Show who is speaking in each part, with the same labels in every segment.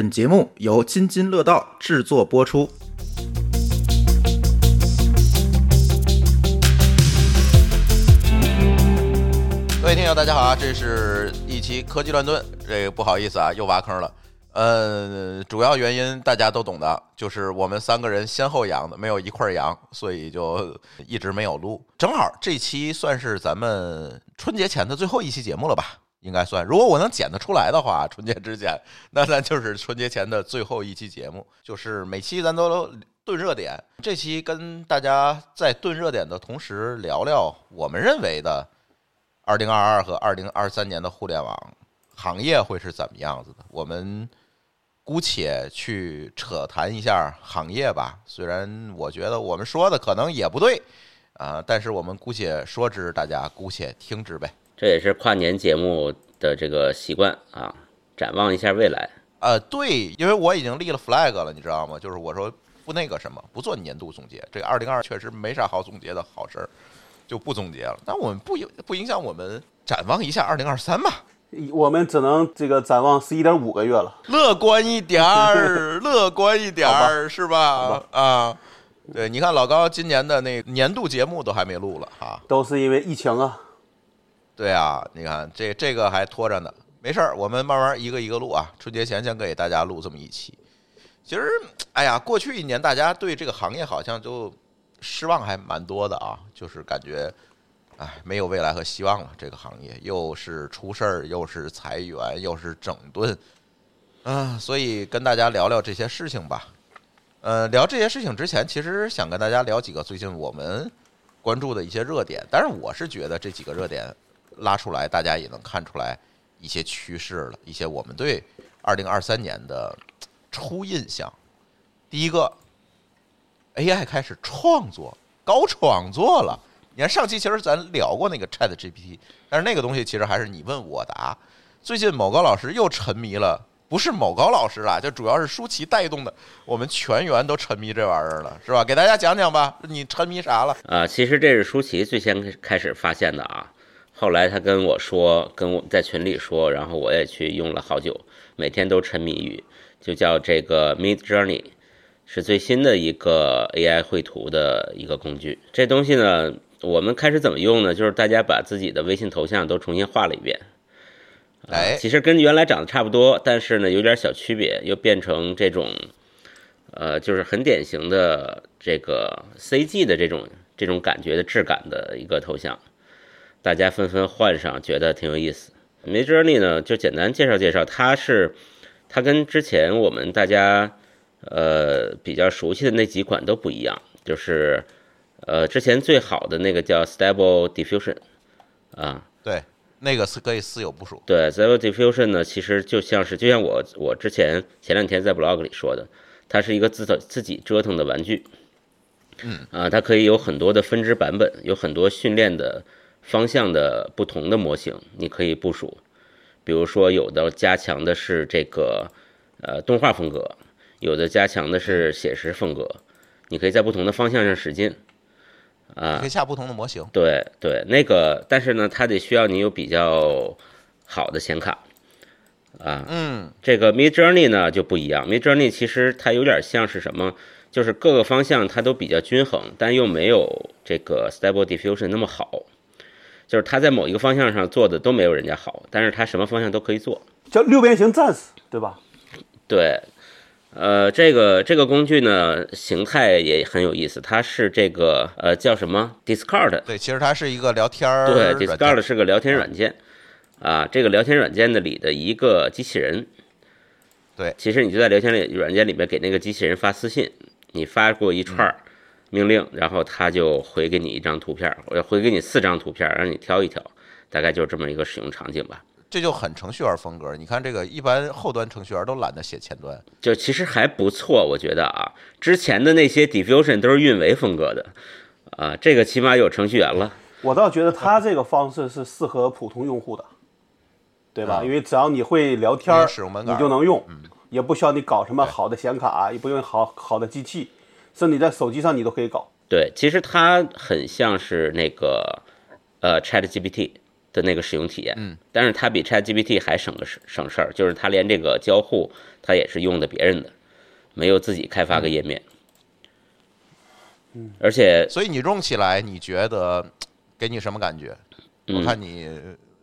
Speaker 1: 本节目由津津乐道制作播出。
Speaker 2: 各位听友，大家好啊！这是一期科技乱炖，这个不好意思啊，又挖坑了。呃，主要原因大家都懂的，就是我们三个人先后阳的，没有一块儿阳，所以就一直没有录。正好这期算是咱们春节前的最后一期节目了吧？应该算。如果我能剪得出来的话，春节之前，那咱就是春节前的最后一期节目。就是每期咱都炖热点，这期跟大家在炖热点的同时，聊聊我们认为的二零二二和二零二三年的互联网行业会是怎么样子的。我们姑且去扯谈一下行业吧，虽然我觉得我们说的可能也不对啊，但是我们姑且说之，大家姑且听之呗。
Speaker 3: 这也是跨年节目的这个习惯啊，展望一下未来。
Speaker 2: 呃，对，因为我已经立了 flag 了，你知道吗？就是我说不那个什么，不做年度总结。这个二零二确实没啥好总结的好事儿，就不总结了。但我们不影不影响我们展望一下二零二三吧。
Speaker 4: 我们只能这个展望十一点五个月了，
Speaker 2: 乐观一点儿，乐观一点儿，是吧？啊，对，你看老高今年的那年度节目都还没录了哈。
Speaker 4: 都是因为疫情啊。
Speaker 2: 对啊，你看这这个还拖着呢，没事儿，我们慢慢一个一个录啊。春节前先给大家录这么一期。其实，哎呀，过去一年大家对这个行业好像就失望还蛮多的啊，就是感觉，哎，没有未来和希望了。这个行业又是出事儿，又是裁员，又是整顿，啊，所以跟大家聊聊这些事情吧。呃，聊这些事情之前，其实想跟大家聊几个最近我们关注的一些热点。但是我是觉得这几个热点拉出来，大家也能看出来一些趋势了，一些我们对二零二三年的初印象。第一个，AI 开始创作，搞创作了。你看上期其实咱聊过那个 Chat GPT，但是那个东西其实还是你问我答。最近某高老师又沉迷了，不是某高老师啦，就主要是舒淇带动的，我们全员都沉迷这玩意儿了，是吧？给大家讲讲吧，你沉迷啥了？
Speaker 3: 啊，其实这是舒淇最先开始发现的啊，后来他跟我说，跟我在群里说，然后我也去用了好久，每天都沉迷于，就叫这个 Mid Journey，是最新的一个 AI 绘图的一个工具。这东西呢，我们开始怎么用呢？就是大家把自己的微信头像都重新画了一遍。
Speaker 2: 哎，
Speaker 3: 其实跟原来长得差不多，但是呢有点小区别，又变成这种，呃，就是很典型的这个 CG 的这种这种感觉的质感的一个头像，大家纷纷换上，觉得挺有意思。Midjourney 呢，就简单介绍介绍，它是它跟之前我们大家呃比较熟悉的那几款都不一样，就是呃之前最好的那个叫 Stable Diffusion 啊，
Speaker 2: 对，那个是可以私有部署。
Speaker 3: 对，Stable Diffusion 呢，其实就像是就像我我之前前两天在 blog 里说的，它是一个自己自己折腾的玩具。
Speaker 2: 嗯
Speaker 3: 啊，它可以有很多的分支版本，有很多训练的方向的不同的模型，你可以部署。比如说，有的加强的是这个呃动画风格，有的加强的是写实风格，你可以在不同的方向上使劲。啊
Speaker 2: 可以，下不同的模型。
Speaker 3: 对对，那个，但是呢，它得需要你有比较好的显卡啊。
Speaker 2: 嗯，
Speaker 3: 这个 Mid Journey 呢就不一样，Mid Journey 其实它有点像是什么，就是各个方向它都比较均衡，但又没有这个 Stable Diffusion 那么好。就是他在某一个方向上做的都没有人家好，但是他什么方向都可以做。
Speaker 4: 叫六边形战士，对吧？
Speaker 3: 对，呃，这个这个工具呢，形态也很有意思，它是这个呃叫什么 Discord
Speaker 2: 对，其实它是一个聊天儿
Speaker 3: 对
Speaker 2: 软件
Speaker 3: ，Discord 是个聊天软件，啊，这个聊天软件的里的一个机器人。
Speaker 2: 对
Speaker 3: 其实你就在聊天里软件里面给那个机器人发私信，你发过一串儿命令，然后他就回给你一张图片，我要回给你四张图片，让你挑一挑，大概就是这么一个使用场景吧。
Speaker 2: 这就很程序员风格。你看这个，一般后端程序员都懒得写前端。
Speaker 3: 就其实还不错，我觉得啊，之前的那些 diffusion 都是运维风格的，啊，这个起码有程序员了。
Speaker 4: 我倒觉得他这个方式是适合普通用户的，对吧？
Speaker 2: 啊
Speaker 4: 因为只要你会聊天你就能用，也不需要你搞什么好的显卡，也不用好好的机器，甚至你在手机上你都可以搞。
Speaker 3: 对，其实它很像是那个呃 Chat GPT，的那个使用体验。
Speaker 2: 嗯，
Speaker 3: 但是它比 ChatGPT 还省个事省事儿，就是它连这个交互它也是用的别人的，没有自己开发个页面。嗯，而且
Speaker 2: 所以你用起来，你觉得给你什么感觉？我
Speaker 3: 嗯
Speaker 2: 看你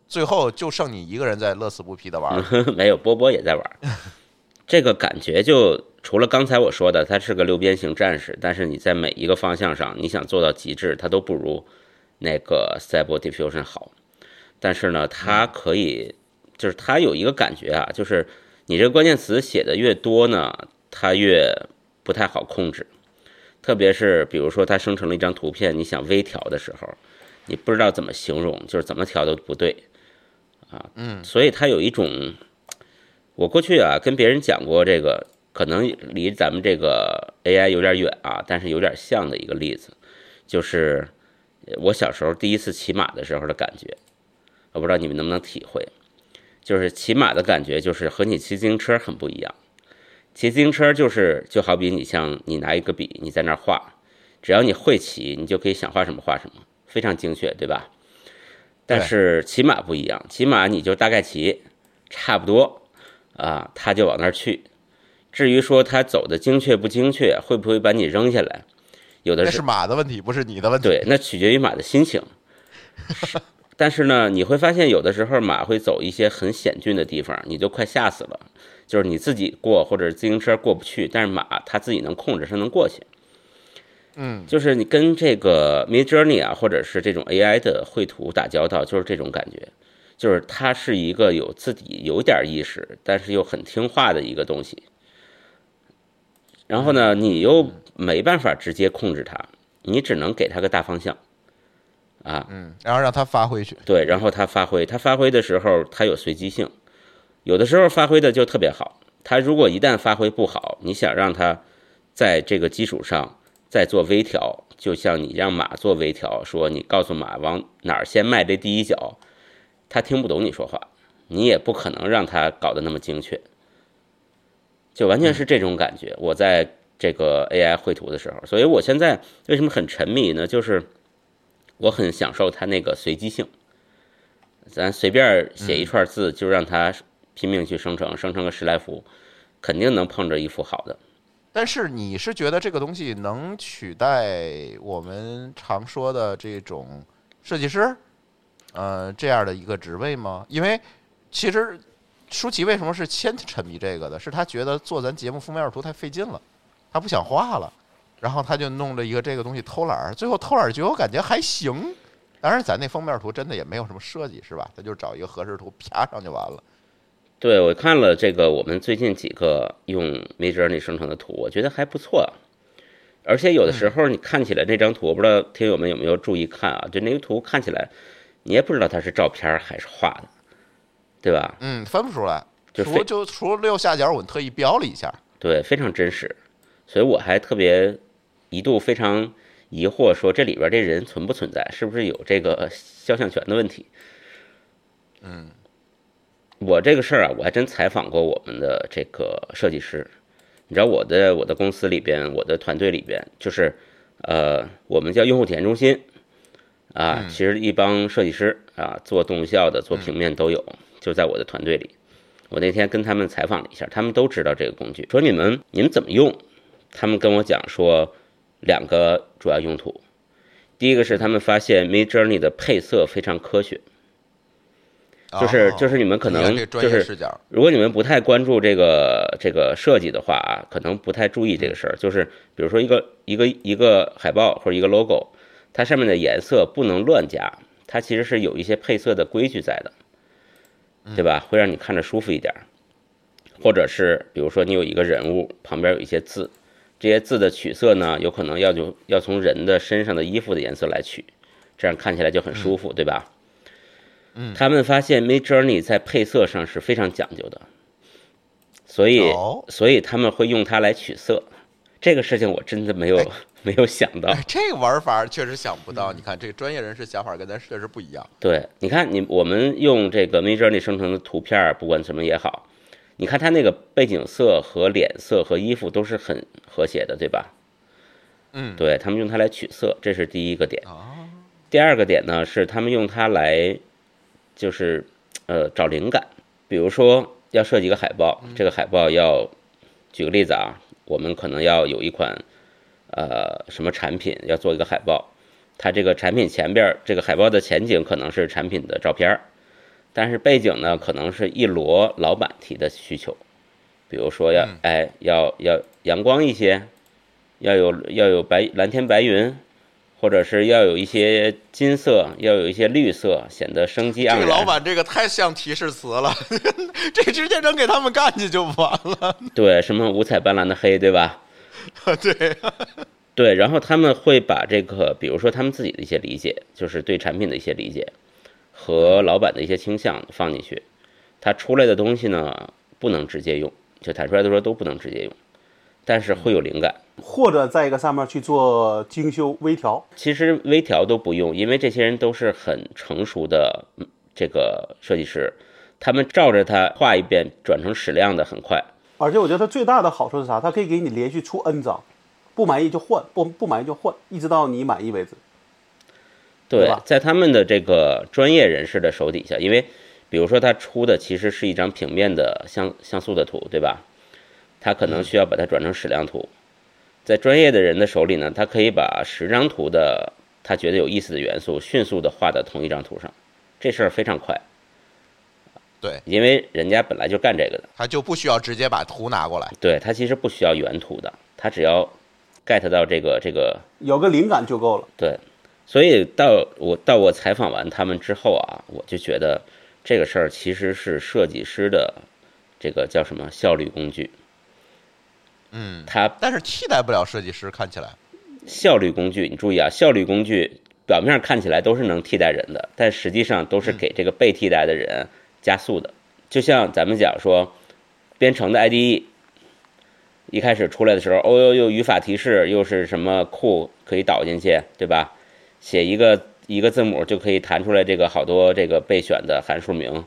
Speaker 2: 最后就剩你一个人在乐此不疲的玩儿。
Speaker 3: 没有波波也在玩儿，这个感觉就除了刚才我说的，它是个六边形战士，但是你在每一个方向上，你想做到极致，它都不如那个 Stable Diffusion 好。但是呢，它可以，就是它有一个感觉啊，就是你这个关键词写的越多呢，它越不太好控制。特别是比如说它生成了一张图片，你想微调的时候，你不知道怎么形容，就是怎么调都不对啊。
Speaker 2: 嗯，
Speaker 3: 所以它有一种，我过去啊跟别人讲过这个，可能离咱们这个 AI 有点远啊，但是有点像的一个例子，就是我小时候第一次骑马的时候的感觉，我不知道你们能不能体会，就是骑马的感觉就是和你骑自行车很不一样，骑自行车就是就好比你像你拿一个笔你在那儿画，只要你会骑，你就可以想画什么画什么，非常精确，对吧？但是骑马不一样，骑马你就大概骑，差不多啊，他就往那儿去。至于说他走的精确不精确，会不会把你扔下来，有的是
Speaker 2: 是马的问题，不是你的问题。
Speaker 3: 对，那取决于马的心情。但是呢，你会发现有的时候马会走一些很险峻的地方，你就快吓死了。就是你自己过或者自行车过不去，但是马它自己能控制，它能过去。
Speaker 2: 嗯，
Speaker 3: 就是你跟这个 Mid Journey 啊，或者是这种 AI 的绘图打交道，就是这种感觉，就是它是一个有自己有点意识，但是又很听话的一个东西。然后呢，你又没办法直接控制它，你只能给它个大方向，啊，
Speaker 2: 嗯，然后让它发挥去。
Speaker 3: 对，然后它发挥，它发挥的时候它有随机性，有的时候发挥的就特别好。它如果一旦发挥不好，你想让它在这个基础上再做微调，就像你让马做微调，说你告诉马往哪儿先迈这第一脚，它听不懂你说话，你也不可能让它搞得那么精确，就完全是这种感觉。我在这个 AI 绘图的时候，所以我现在为什么很沉迷呢？就是我很享受它那个随机性。咱随便写一串字，就让它拼命去生成，生成个十来幅，肯定能碰着一幅好的。
Speaker 2: 但是你是觉得这个东西能取代我们常说的这种设计师，呃，这样的一个职位吗？因为其实舒淇为什么是先沉迷这个的？是他觉得做咱节目封面图太费劲了，他不想画了，然后他就弄了一个这个东西偷懒儿，最后偷懒儿结果感觉还行。当然，咱那封面图真的也没有什么设计，是吧？他就找一个合适图啪上就完了。
Speaker 3: 对我看了这个我们最近几个用 Midjourney 生成的图，我觉得还不错。而且有的时候你看起来那张图，我不知道听友们有没有注意看啊？就那个图看起来，你也不知道它是照片还是画的，对吧？
Speaker 2: 嗯，分不出来。
Speaker 3: 就
Speaker 2: 除就除了右下角，我特意标了一下。
Speaker 3: 对，非常真实。所以我还特别一度非常疑惑，说这里边这人存不存在，是不是有这个肖像权的问题？
Speaker 2: 嗯，
Speaker 3: 我这个事儿啊，我还真采访过我们的这个设计师。你知道我的我的公司里边，我的团队里边，就是呃，我们叫用户体验中心啊，
Speaker 2: 嗯
Speaker 3: 其实一帮设计师啊，做动效的、做平面都有，就在我的团队里。我那天跟他们采访了一下，他们都知道这个工具，说你们你们怎么用？他们跟我讲说两个主要用途，第一个是他们发现 Mid Journey 的配色非常科学，就是
Speaker 2: 哦
Speaker 3: 就是你们可能就是如果你们不太关注这个这个设计的话啊，可能不太注意这个事儿。就是比如说一个一个一个海报或者一个 logo，它上面的颜色不能乱加，它其实是有一些配色的规矩在的，对吧？会让你看着舒服一点儿。或者是比如说你有一个人物旁边有一些字，这些字的取色呢，有可能要就要从人的身上的衣服的颜色来取，这样看起来就很舒服，对吧？
Speaker 2: 嗯
Speaker 3: 他们发现 Mid Journey 在配色上是非常讲究的，所以、
Speaker 2: 哦
Speaker 3: 所以他们会用它来取色。这个事情我真的没有、
Speaker 2: 哎
Speaker 3: 没有想到。
Speaker 2: 哎，这个玩法确实想不到。你看，这个专业人士想法跟咱确实不一样。
Speaker 3: 对，你看你我们用这个 Mid Journey 生成的图片，不管什么也好，你看它那个背景色和脸色和衣服都是很和谐的，对吧？
Speaker 2: 嗯，
Speaker 3: 对他们用它来取色，这是第一个点。
Speaker 2: 啊，
Speaker 3: 第二个点呢是他们用它来就是呃找灵感，比如说要设计一个海报，这个海报要举个例子啊，我们可能要有一款呃什么产品要做一个海报，它这个产品前边儿这个海报的前景可能是产品的照片儿，但是背景呢可能是一摞老板提的需求，比如说要
Speaker 2: 嗯
Speaker 3: 哎要要阳光一些，要有要有白蓝天白云。或者是要有一些金色，要有一些绿色，显得生机盎然。
Speaker 2: 这个老板这个太像提示词了，这直接扔给他们干去就完了。
Speaker 3: 对，什么五彩斑斓的黑，对吧？
Speaker 2: 对，
Speaker 3: 对，然后他们会把这个，比如说他们自己的一些理解，就是对产品的一些理解和老板的一些倾向放进去，他出来的东西呢，不能直接用，就坦率的说都不能直接用，但是会有灵感。
Speaker 4: 或者在一个上面去做精修微调。
Speaker 3: 其实微调都不用，因为这些人都是很成熟的嗯这个设计师，他们照着它画一遍，转成矢量的很快。
Speaker 4: 而且我觉得它最大的好处是啥？它可以给你连续出 N 张，不满意就换，不不满意就换，一直到你满意为止。对
Speaker 3: 在他们的这个专业人士的手底下，因为比如说他出的其实是一张平面的像像素的图，对吧？他可能需要把它转成矢量图，在专业的人的手里呢，他可以把十张图的他觉得有意思的元素迅速的画到同一张图上，这事儿非常快，
Speaker 2: 对，
Speaker 3: 因为人家本来就干这个的，
Speaker 2: 他就不需要直接把图拿过来。
Speaker 3: 对他其实不需要原图的，他只要 get 到这个这个
Speaker 4: 有个灵感就够了。
Speaker 3: 对，所以到我到我采访完他们之后啊，我就觉得这个事儿其实是设计师的这个叫什么效率工具。
Speaker 2: 嗯，
Speaker 3: 它
Speaker 2: 但是替代不了设计师，看起来。
Speaker 3: 效率工具，你注意啊，效率工具表面看起来都是能替代人的，但实际上都是给这个被替代的人加速的。就像咱们讲说，编程的 IDE 一开始出来的时候，哦呦呦，语法提示又是什么库可以导进去，对吧？写一个一个字母就可以弹出来这个好多这个备选的函数名，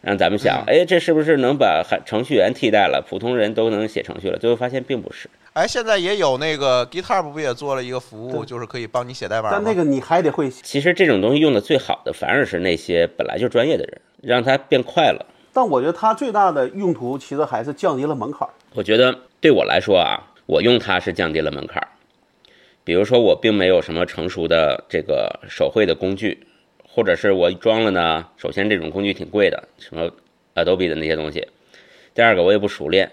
Speaker 3: 让咱们想，哎，这是不是能把函程序员替代了，普通人都能写程序了？最后发现并不是。
Speaker 2: 哎，现在也有那个 GitHub 不也做了一个服务，就是可以帮你写代码吗？
Speaker 4: 但那个你还得会，
Speaker 3: 其实这种东西用的最好的，反而是那些本来就专业的人，让它变快了。
Speaker 4: 但我觉得它最大的用途其实还是降低了门槛儿。
Speaker 3: 我觉得对我来说啊，我用它是降低了门槛儿。比如说，我并没有什么成熟的这个手绘的工具，或者是我装了呢。首先，这种工具挺贵的，什么 Adobe 的那些东西。第二个，我也不熟练。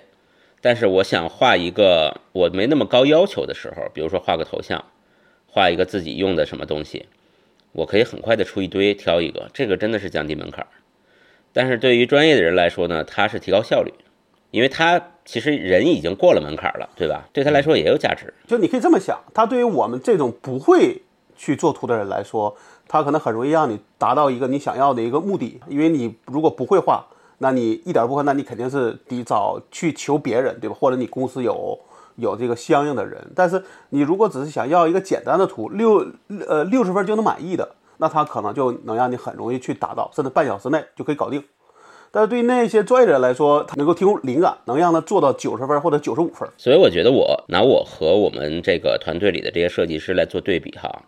Speaker 3: 但是我想画一个我没那么高要求的时候，比如说画个头像，画一个自己用的什么东西，我可以很快的出一堆，挑一个，这个真的是降低门槛儿。但是对于专业的人来说呢，它是提高效率，因为他其实人已经过了门槛了，对吧？对他来说也有价值。
Speaker 4: 就你可以这么想，它对于我们这种不会去做图的人来说，它可能很容易让你达到一个你想要的一个目的。因为你如果不会画，那你一点不会，那你肯定是得找去求别人，对吧？或者你公司有有这个相应的人。但是你如果只是想要一个简单的图，六呃六十分就能满意的，那它可能就能让你很容易去达到，甚至半小时内就可以搞定。但是对于那些专业人来说，他能够提供灵感，能让他做到九十分或者九十五分。
Speaker 3: 所以我觉得我拿我和我们这个团队里的这些设计师来做对比哈，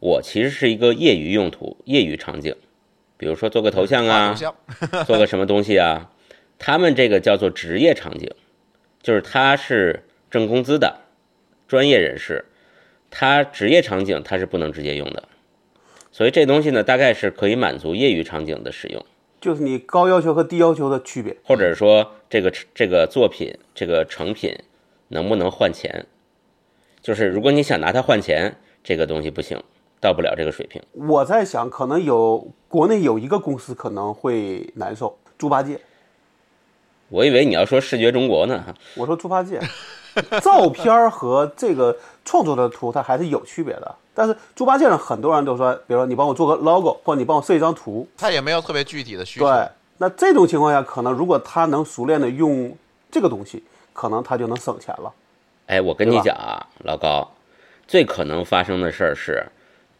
Speaker 3: 我其实是一个业余用途、业余场景，比如说做个头像啊做个什么东西啊，他们这个叫做职业场景，就是他是挣工资的专业人士，他职业场景他是不能直接用的，所以这东西呢，大概是可以满足业余场景的使用。
Speaker 4: 就是你高要求和低要求的区别。
Speaker 3: 或者说这个这个作品这个成品能不能换钱？就是如果你想拿它换钱，这个东西不行，到不了这个水平。
Speaker 4: 我在想，可能有国内有一个公司可能会难受，猪八戒。
Speaker 3: 我以为你要说视觉中国呢，
Speaker 4: 我说猪八戒，照片和这个创作的图它还是有区别的。但是猪八戒上很多人都说，比如说你帮我做个 logo，或者你帮我设一张图，
Speaker 2: 他也没有特别具体的需求。
Speaker 4: 对，那这种情况下，可能如果他能熟练的用这个东西，可能他就能省钱了。
Speaker 3: 哎，我跟你讲啊，老高，最可能发生的事儿是，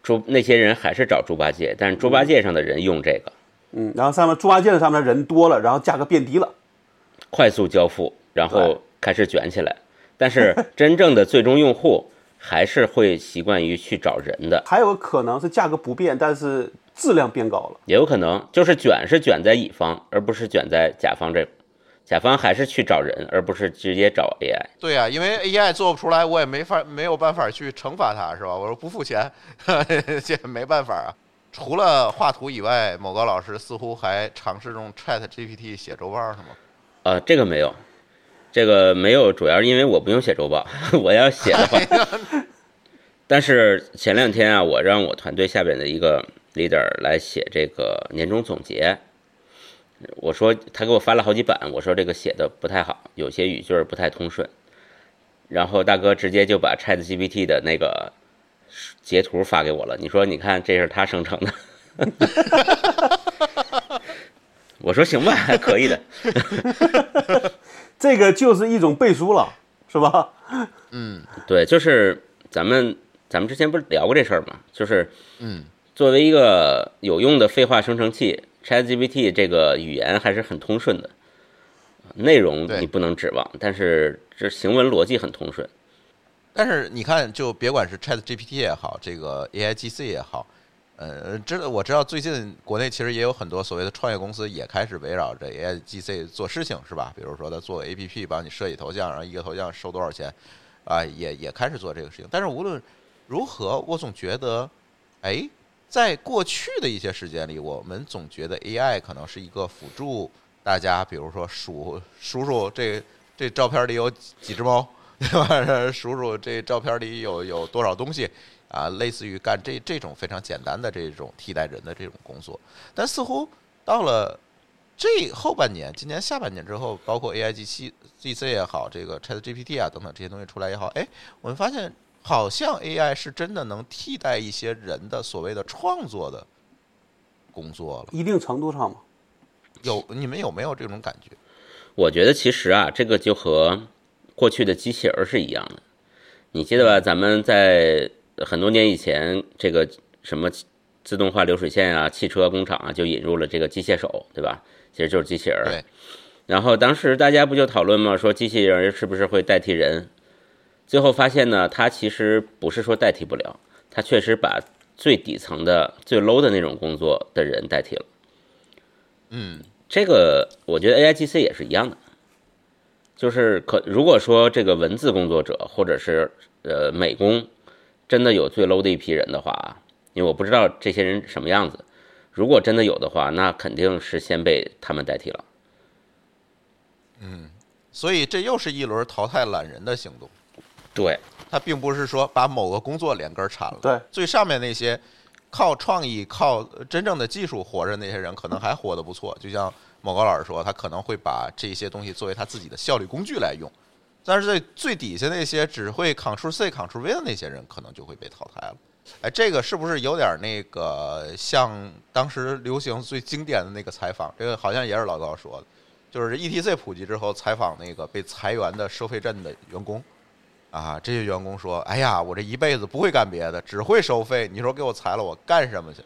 Speaker 3: 猪那些人还是找猪八戒，但是猪八戒上的人用这个
Speaker 4: 嗯，然后上面猪八戒的上面人多了，然后价格变低了。
Speaker 3: 快速交付，然后开始卷起来。但是真正的最终用户还是会习惯于去找人的。
Speaker 4: 还有可能是价格不变，但是质量变高了。
Speaker 3: 也有可能就是卷是卷在乙方，而不是卷在甲方这，甲方还是去找人，而不是直接找 AI。
Speaker 2: 对呀、因为 AI 做不出来，我也没法没有办法去惩罚他，是吧？我说不付钱，这没办法啊。除了画图以外，某个老师似乎还尝试用 Chat GPT 写周报，是吗？
Speaker 3: 呃，这个没有，这个没有，主要是因为我不用写周报，我要写的话。但是前两天啊，我让我团队下边的一个 leader 来写这个年终总结，我说他给我发了好几版，我说这个写的不太好，有些语句儿不太通顺。然后大哥直接就把 Chat GPT 的那个截图发给我了，你说你看这是他生成的。我说行吧，还可以的。
Speaker 4: 这个就是一种背书了，是吧？
Speaker 3: 嗯对，就是咱们咱们之前不是聊过这事儿吗？就是
Speaker 2: 嗯，
Speaker 3: 作为一个有用的废话生成器，ChatGPT 这个语言还是很通顺的，内容你不能指望，但是这行文逻辑很通顺。
Speaker 2: 但是你看，就别管是 Chat GPT 也好，这个 AIGC 也好，呃，知道我知道最近国内其实也有很多所谓的创业公司也开始围绕着 AIGC 做事情，是吧？比如说他做 APP 帮你设计头像，然后一个头像收多少钱，啊，也也开始做这个事情。但是无论如何，我总觉得，哎，在过去的一些时间里，我们总觉得 AI 可能是一个辅助大家，比如说数数数这这照片里有几只猫，对吧？数数这照片里有有多少东西啊？类似于干这这种非常简单的这种替代人的这种工作，但似乎到了这后半年，今年下半年之后，包括 AI G 七 GC 也好，这个 Chat GPT 啊等等这些东西出来也好，哎，我们发现好像 AI 是真的能替代一些人的所谓的创作的工作了。
Speaker 4: 一定程度上嘛，
Speaker 2: 有你们有没有这种感觉？
Speaker 3: 我觉得其实啊，这个就和过去的机器人儿是一样的。你记得吧？咱们在很多年以前，这个什么自动化流水线啊、汽车工厂啊，就引入了这个机械手，对吧？其实就是机器人。
Speaker 2: 对，
Speaker 3: 然后当时大家不就讨论吗？说机器人是不是会代替人？最后发现呢，它其实不是说代替不了，它确实把最底层的、最 low 的那种工作的人代替了。
Speaker 2: 嗯，
Speaker 3: 这个我觉得 AIGC 也是一样的，就是可如果说这个文字工作者或者是呃美工真的有最 low 的一批人的话啊，因为我不知道这些人什么样子，如果真的有的话，那肯定是先被他们代替了。
Speaker 2: 嗯所以这又是一轮淘汰懒人的行动。
Speaker 3: 对，
Speaker 2: 他并不是说把某个工作连根儿铲了。
Speaker 4: 对，
Speaker 2: 最上面那些靠创意、靠真正的技术活着那些人，可能还活得不错。就像某高老师说，他可能会把这些东西作为他自己的效率工具来用。但是在最底下那些只会 Ctrl C、Ctrl V 的那些人，可能就会被淘汰了。哎，这个是不是有点那个像当时流行最经典的那个采访？这个好像也是老高说的，就是 ETC 普及之后采访那个被裁员的收费站的员工。啊，这些员工说：“哎呀，我这一辈子不会干别的，只会收费。你说给我裁了，我干什么去？”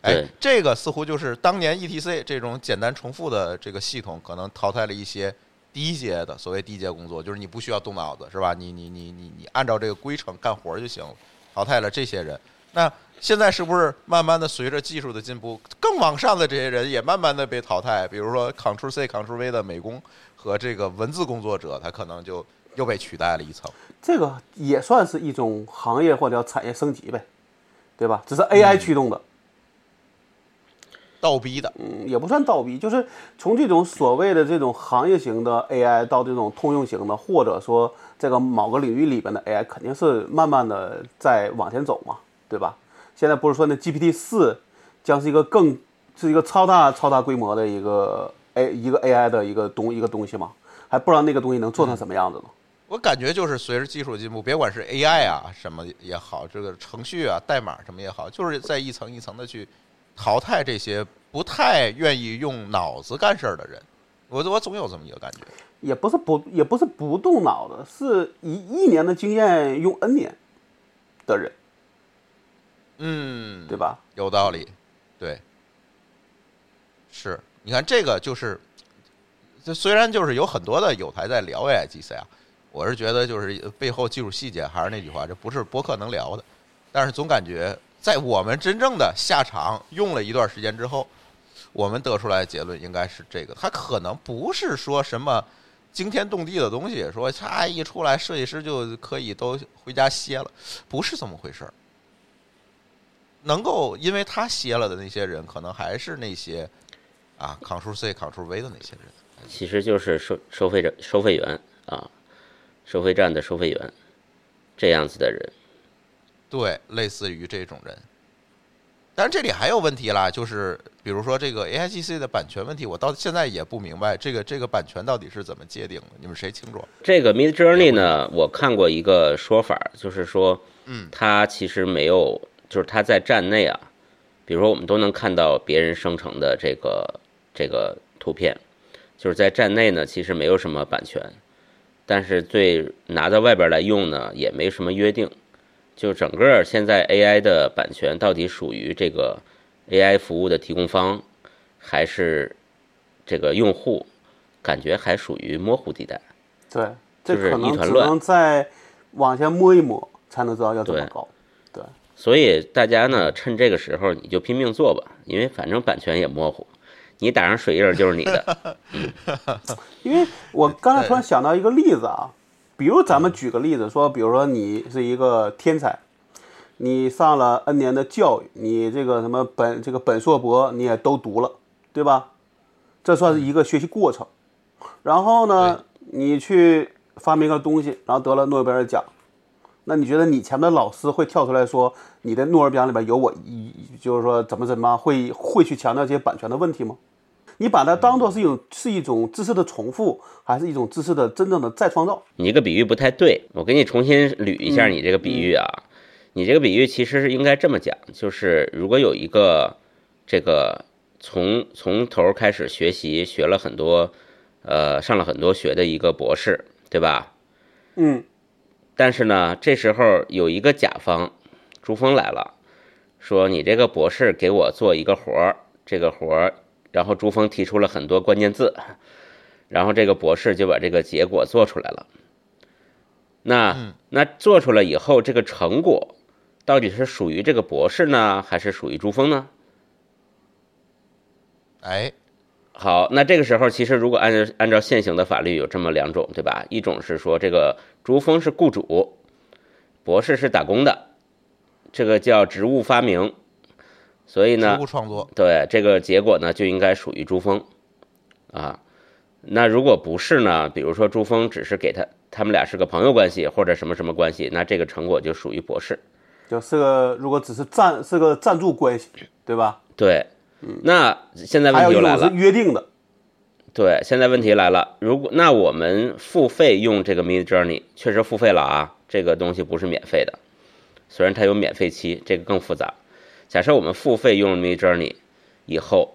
Speaker 2: 哎，这个似乎就是当年 ETC 这种简单重复的这个系统，可能淘汰了一些低阶的所谓低阶工作，就是你不需要动脑子，是吧？你你你你你按照这个规程干活就行了，淘汰了这些人。那现在是不是慢慢的随着技术的进步，更往上的这些人也慢慢的被淘汰？比如说 Ctrl C、Ctrl V 的美工和这个文字工作者，他可能就又被取代了一层。
Speaker 4: 这个也算是一种行业或者叫产业升级呗，对吧？只是 AI 驱动的，
Speaker 2: 倒逼的，
Speaker 4: 嗯，也不算倒逼，就是从这种所谓的这种行业型的 AI 到这种通用型的，或者说这个某个领域里边的 AI，肯定是慢慢的在往前走嘛，对吧？现在不是说那 GPT 四将是一个更是一个超大超大规模的一个 A 一个 AI 的一个东一个东西嘛，还不知道那个东西能做成什么样子呢？
Speaker 2: 我感觉就是随着技术进步，别管是 AI 啊什么也好，这个程序啊、代码什么也好，就是在一层一层的去淘汰这些不太愿意用脑子干事儿的人。我我总有这么一个感觉。
Speaker 4: 也不是不也不是不动脑子，是一一年的经验用 N 年的人，
Speaker 2: 嗯，
Speaker 4: 对吧？
Speaker 2: 有道理，对，是。你看这个就是，这虽然就是有很多的有台在聊 AIGC 啊，我是觉得就是背后技术细节还是那句话，这不是播客能聊的。但是总感觉在我们真正的下场用了一段时间之后，我们得出来的结论应该是这个，它可能不是说什么惊天动地的东西，说它一出来设计师就可以都回家歇了，不是这么回事儿。能够因为他歇了的那些人，可能还是那些啊 Ctrl C Ctrl V 的那些人。
Speaker 3: 其实就是收收费者、收费员啊，收费站的收费员这样子的人。
Speaker 2: 对，类似于这种人。但是这里还有问题啦，就是比如说这个 AIGC 的版权问题，我到现在也不明白这个这个版权到底是怎么界定的，你们谁清楚？
Speaker 3: 这个 Mid Journey 呢，我看过一个说法，就是说，
Speaker 2: 嗯，
Speaker 3: 它其实没有，就是它在站内啊，比如说我们都能看到别人生成的这个这个图片，就是在站内呢，其实没有什么版权，但是对拿到外边来用呢，也没什么约定。就整个现在 AI 的版权到底属于这个 AI 服务的提供方，还是这个用户，感觉还属于模糊地带。
Speaker 4: 对，这
Speaker 3: 就是
Speaker 4: 可能只
Speaker 3: 一团乱
Speaker 4: 能再往下摸一摸，才能知道要怎么
Speaker 3: 对
Speaker 4: 搞。对，
Speaker 3: 所以大家呢，趁这个时候你就拼命做吧，因为反正版权也模糊，你打上水印儿就是你的。
Speaker 4: 因为我刚才突然想到一个例子啊，比如咱们举个例子说，比如说你是一个天才，你上了 N 年的教育，你这个什么本这个本硕博你也都读了，对吧？这算是一个学习过程。然后呢，你去发明个东西，然后得了诺贝尔奖，那你觉得你前面的老师会跳出来说你的诺贝尔奖里边有我一，就是说怎么怎么会会去强调这些版权的问题吗？你把它当做是一种是一种知识的重复，还是一种知识的真正的再创造？
Speaker 3: 你这个比喻不太对，我给你重新捋一下你这个比喻啊。你这个比喻其实是应该这么讲，就是如果有一个这个从从头开始学习，学了很多，呃，上了很多学的一个博士，对吧？
Speaker 4: 嗯，
Speaker 3: 但是呢，这时候有一个甲方，朱峰来了，说你这个博士给我做一个活儿，这个活儿，然后朱峰提出了很多关键字，然后这个博士就把这个结果做出来了。那那做出来以后，这个成果到底是属于这个博士呢，还是属于朱峰呢？
Speaker 2: 哎，
Speaker 3: 好，那这个时候其实如果按照按照现行的法律有这么两种，对吧？一种是说这个朱峰是雇主，博士是打工的，这个叫职务发明，所以呢
Speaker 2: 创作，
Speaker 3: 对这个结果呢就应该属于朱峰啊。那如果不是呢，比如说朱峰只是给他他们俩是个朋友关系或者什么什么关系，那这个成果就属于博士。
Speaker 4: 就是个如果只是赞是个赞助关系，对吧？
Speaker 3: 对，那现在问题就来了。
Speaker 4: 约定的，
Speaker 3: 对，现在问题来了，如果那我们付费用这个 Mid Journey，确实付费了啊，这个东西不是免费的，虽然它有免费期，这个更复杂。假设我们付费用 Mid Journey 以后，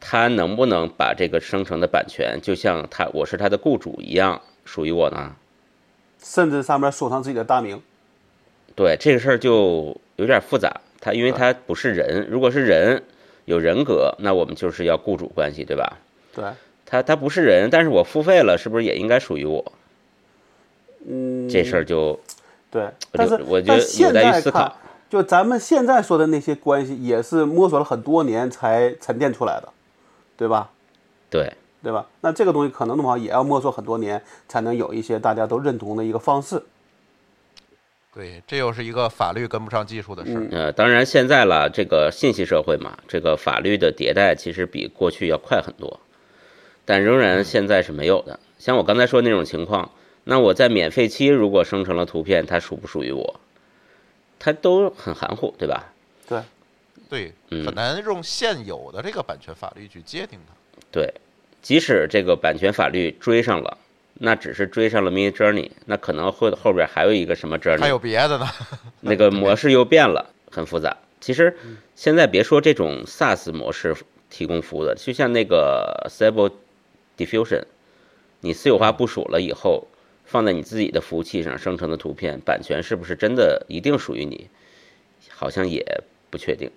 Speaker 3: 它能不能把这个生成的版权，就像他我是他的雇主一样属于我呢？
Speaker 4: 甚至上面锁上自己的大名。
Speaker 3: 对这个事儿就有点复杂，它因为它不是人，如果是人有人格，那我们就是要雇主关系，对吧？
Speaker 4: 对，
Speaker 3: 他他不是人，但是我付费了，是不是也应该属于我？
Speaker 4: 嗯，
Speaker 3: 这事儿就
Speaker 4: 对，
Speaker 3: 我
Speaker 4: 但是
Speaker 3: 就我觉得
Speaker 4: 现
Speaker 3: 有待于思考，
Speaker 4: 就咱们现在说的那些关系，也是摸索了很多年才沉淀出来的，对吧？
Speaker 3: 对
Speaker 4: 对吧？那这个东西可能的话，也要摸索很多年，才能有一些大家都认同的一个方式。
Speaker 2: 对，这又是一个法律跟不上技术的事儿。
Speaker 3: 呃，当然现在了，这个信息社会嘛，这个法律的迭代其实比过去要快很多，但仍然现在是没有的。像我刚才说那种情况，那我在免费期如果生成了图片，它属不属于我？它都很含糊，对吧？
Speaker 4: 对，
Speaker 2: 对，
Speaker 3: 嗯
Speaker 2: 很难用现有的这个版权法律去界定它。
Speaker 3: 对，即使这个版权法律追上了，那只是追上了 Mid Journey，那可能会后边还有一个什么 Journey，
Speaker 2: 还有别的呢？
Speaker 3: 那个模式又变了，很复杂。其实现在别说这种 SaaS 模式提供服务的，就像那个 Stable Diffusion，你私有化部署了以后，放在你自己的服务器上生成的图片，版权是不是真的一定属于你？好像也不确定。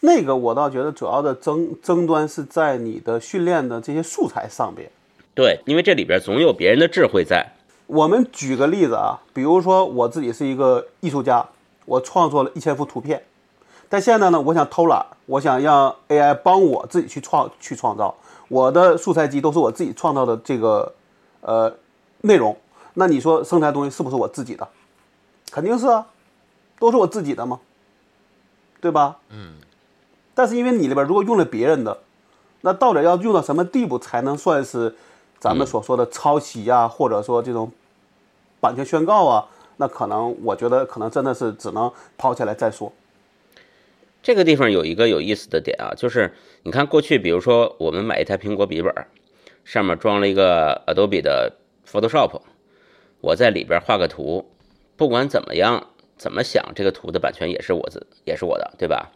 Speaker 4: 那个我倒觉得主要的争争端是在你的训练的这些素材上边。
Speaker 3: 对，因为这里边总有别人的智慧在。
Speaker 4: 我们举个例子啊，比如说我自己是一个艺术家，我创作了一千幅图片，但现在呢，我想偷懒，我想让 AI 帮我自己去创去创造，我的素材集都是我自己创造的这个呃内容，那你说生产东西是不是我自己的？肯定是啊，都是我自己的嘛，对吧？嗯。但是因为你里边如果用了别人的，那到底要用到什么地步才能算是咱们所说的抄袭呀、或者说这种版权宣告啊？那可能我觉得可能真的是只能抛下来再说。
Speaker 3: 这个地方有一个有意思的点啊，就是你看过去，比如说我们买一台苹果笔记本，上面装了一个 Adobe 的 Photoshop，我在里边画个图，不管怎么样怎么想，这个图的版权也是我自也是我的，对吧？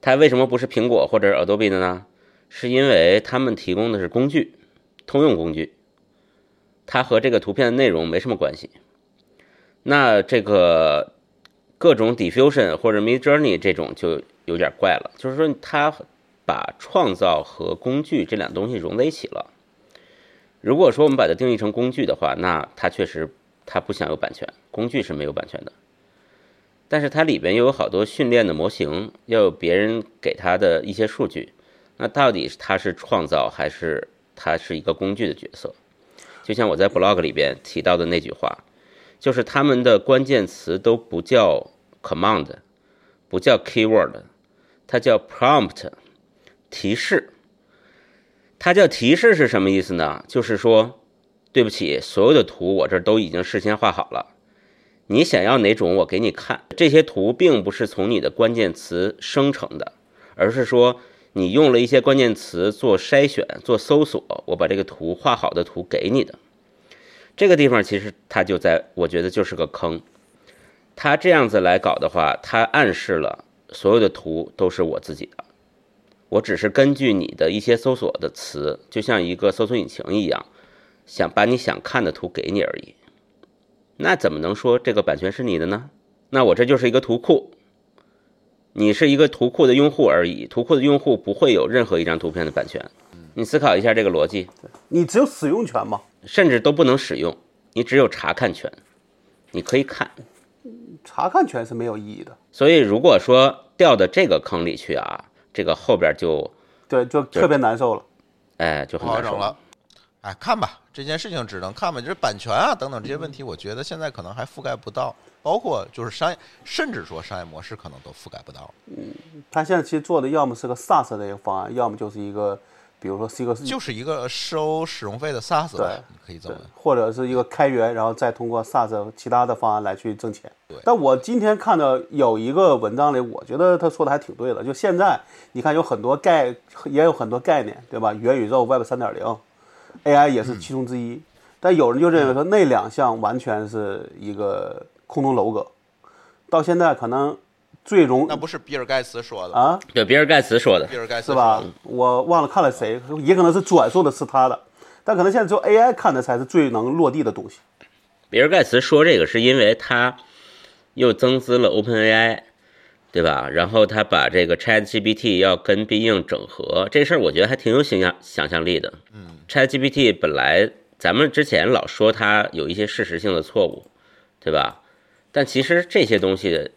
Speaker 3: 它为什么不是苹果或者 Adobe 的呢？是因为他们提供的是工具，通用工具，它和这个图片的内容没什么关系。那这个各种 diffusion 或者 mid journey 这种就有点怪了，就是说它把创造和工具这两东西融在一起了。如果说我们把它定义成工具的话，那它确实它不享有版权，工具是没有版权的。但是它里边又有好多训练的模型，要有别人给它的一些数据，那到底它是创造还是它是一个工具的角色？就像我在 blog 里边提到的那句话。就是他们的关键词都不叫 command，不叫 keyword，它叫 prompt，提示。它叫提示是什么意思呢？就是说，对不起，所有的图我这都已经事先画好了，你想要哪种我给你看。这些图并不是从你的关键词生成的，而是说你用了一些关键词做筛选、做搜索，我把这个图画好的图给你的。这个地方其实它就在，我觉得就是个坑。他这样子来搞的话，他暗示了所有的图都是我自己的，我只是根据你的一些搜索的词，就像一个搜索引擎一样，想把你想看的图给你而已。那怎么能说这个版权是你的呢？那我这就是一个图库，你是一个图库的用户而已，图库的用户不会有任何一张图片的版权。你思考一下这个逻辑，
Speaker 4: 你只有使用权吗？
Speaker 3: 甚至都不能使用，你只有查看权，你可以看，
Speaker 4: 查看权是没有意义的。
Speaker 3: 所以如果说掉到这个坑里去啊，这个后边就
Speaker 4: 对，就特别难受了。
Speaker 3: 哎，就很难受
Speaker 2: 不好整了。哎，看吧，这件事情只能看吧。就是版权啊等等这些问题，我觉得现在可能还覆盖不到，包括就是商业，甚至说商业模式可能都覆盖不到。
Speaker 4: 嗯他现在其实做的要么是个 SaaS 的一个方案，要么就是一个，比如说是一个
Speaker 2: 就是一个收使用费的 SaaS 对，可以这
Speaker 4: 对
Speaker 2: 么。，
Speaker 4: 或者是一个开源，然后再通过 SaaS 其他的方案来去挣钱。
Speaker 2: 对
Speaker 4: 但我今天看到有一个文章里，我觉得他说的还挺对的。就现在你看有很多概，也有很多概念，对吧？元宇宙、Web 三点零，AI 也是其中之一。但有人就认为说那两项完全是一个空中楼阁，到现在可能最容
Speaker 2: 那不是比尔盖茨说的，
Speaker 4: 啊，
Speaker 3: 对比尔盖茨说的，
Speaker 2: 比尔盖茨
Speaker 4: 是吧？我忘了看了谁，也可能是转述的是他的，但可能现在只有 AI 看的才是最能落地的东西。
Speaker 3: 比尔盖茨说这个是因为他又增资了 OpenAI，对吧？然后他把这个 ChatGPT 要跟必应整合，这事儿我觉得还挺有想象想象力的。嗯，ChatGPT 本来咱们之前老说它有一些事实性的错误，对吧？但其实这些东西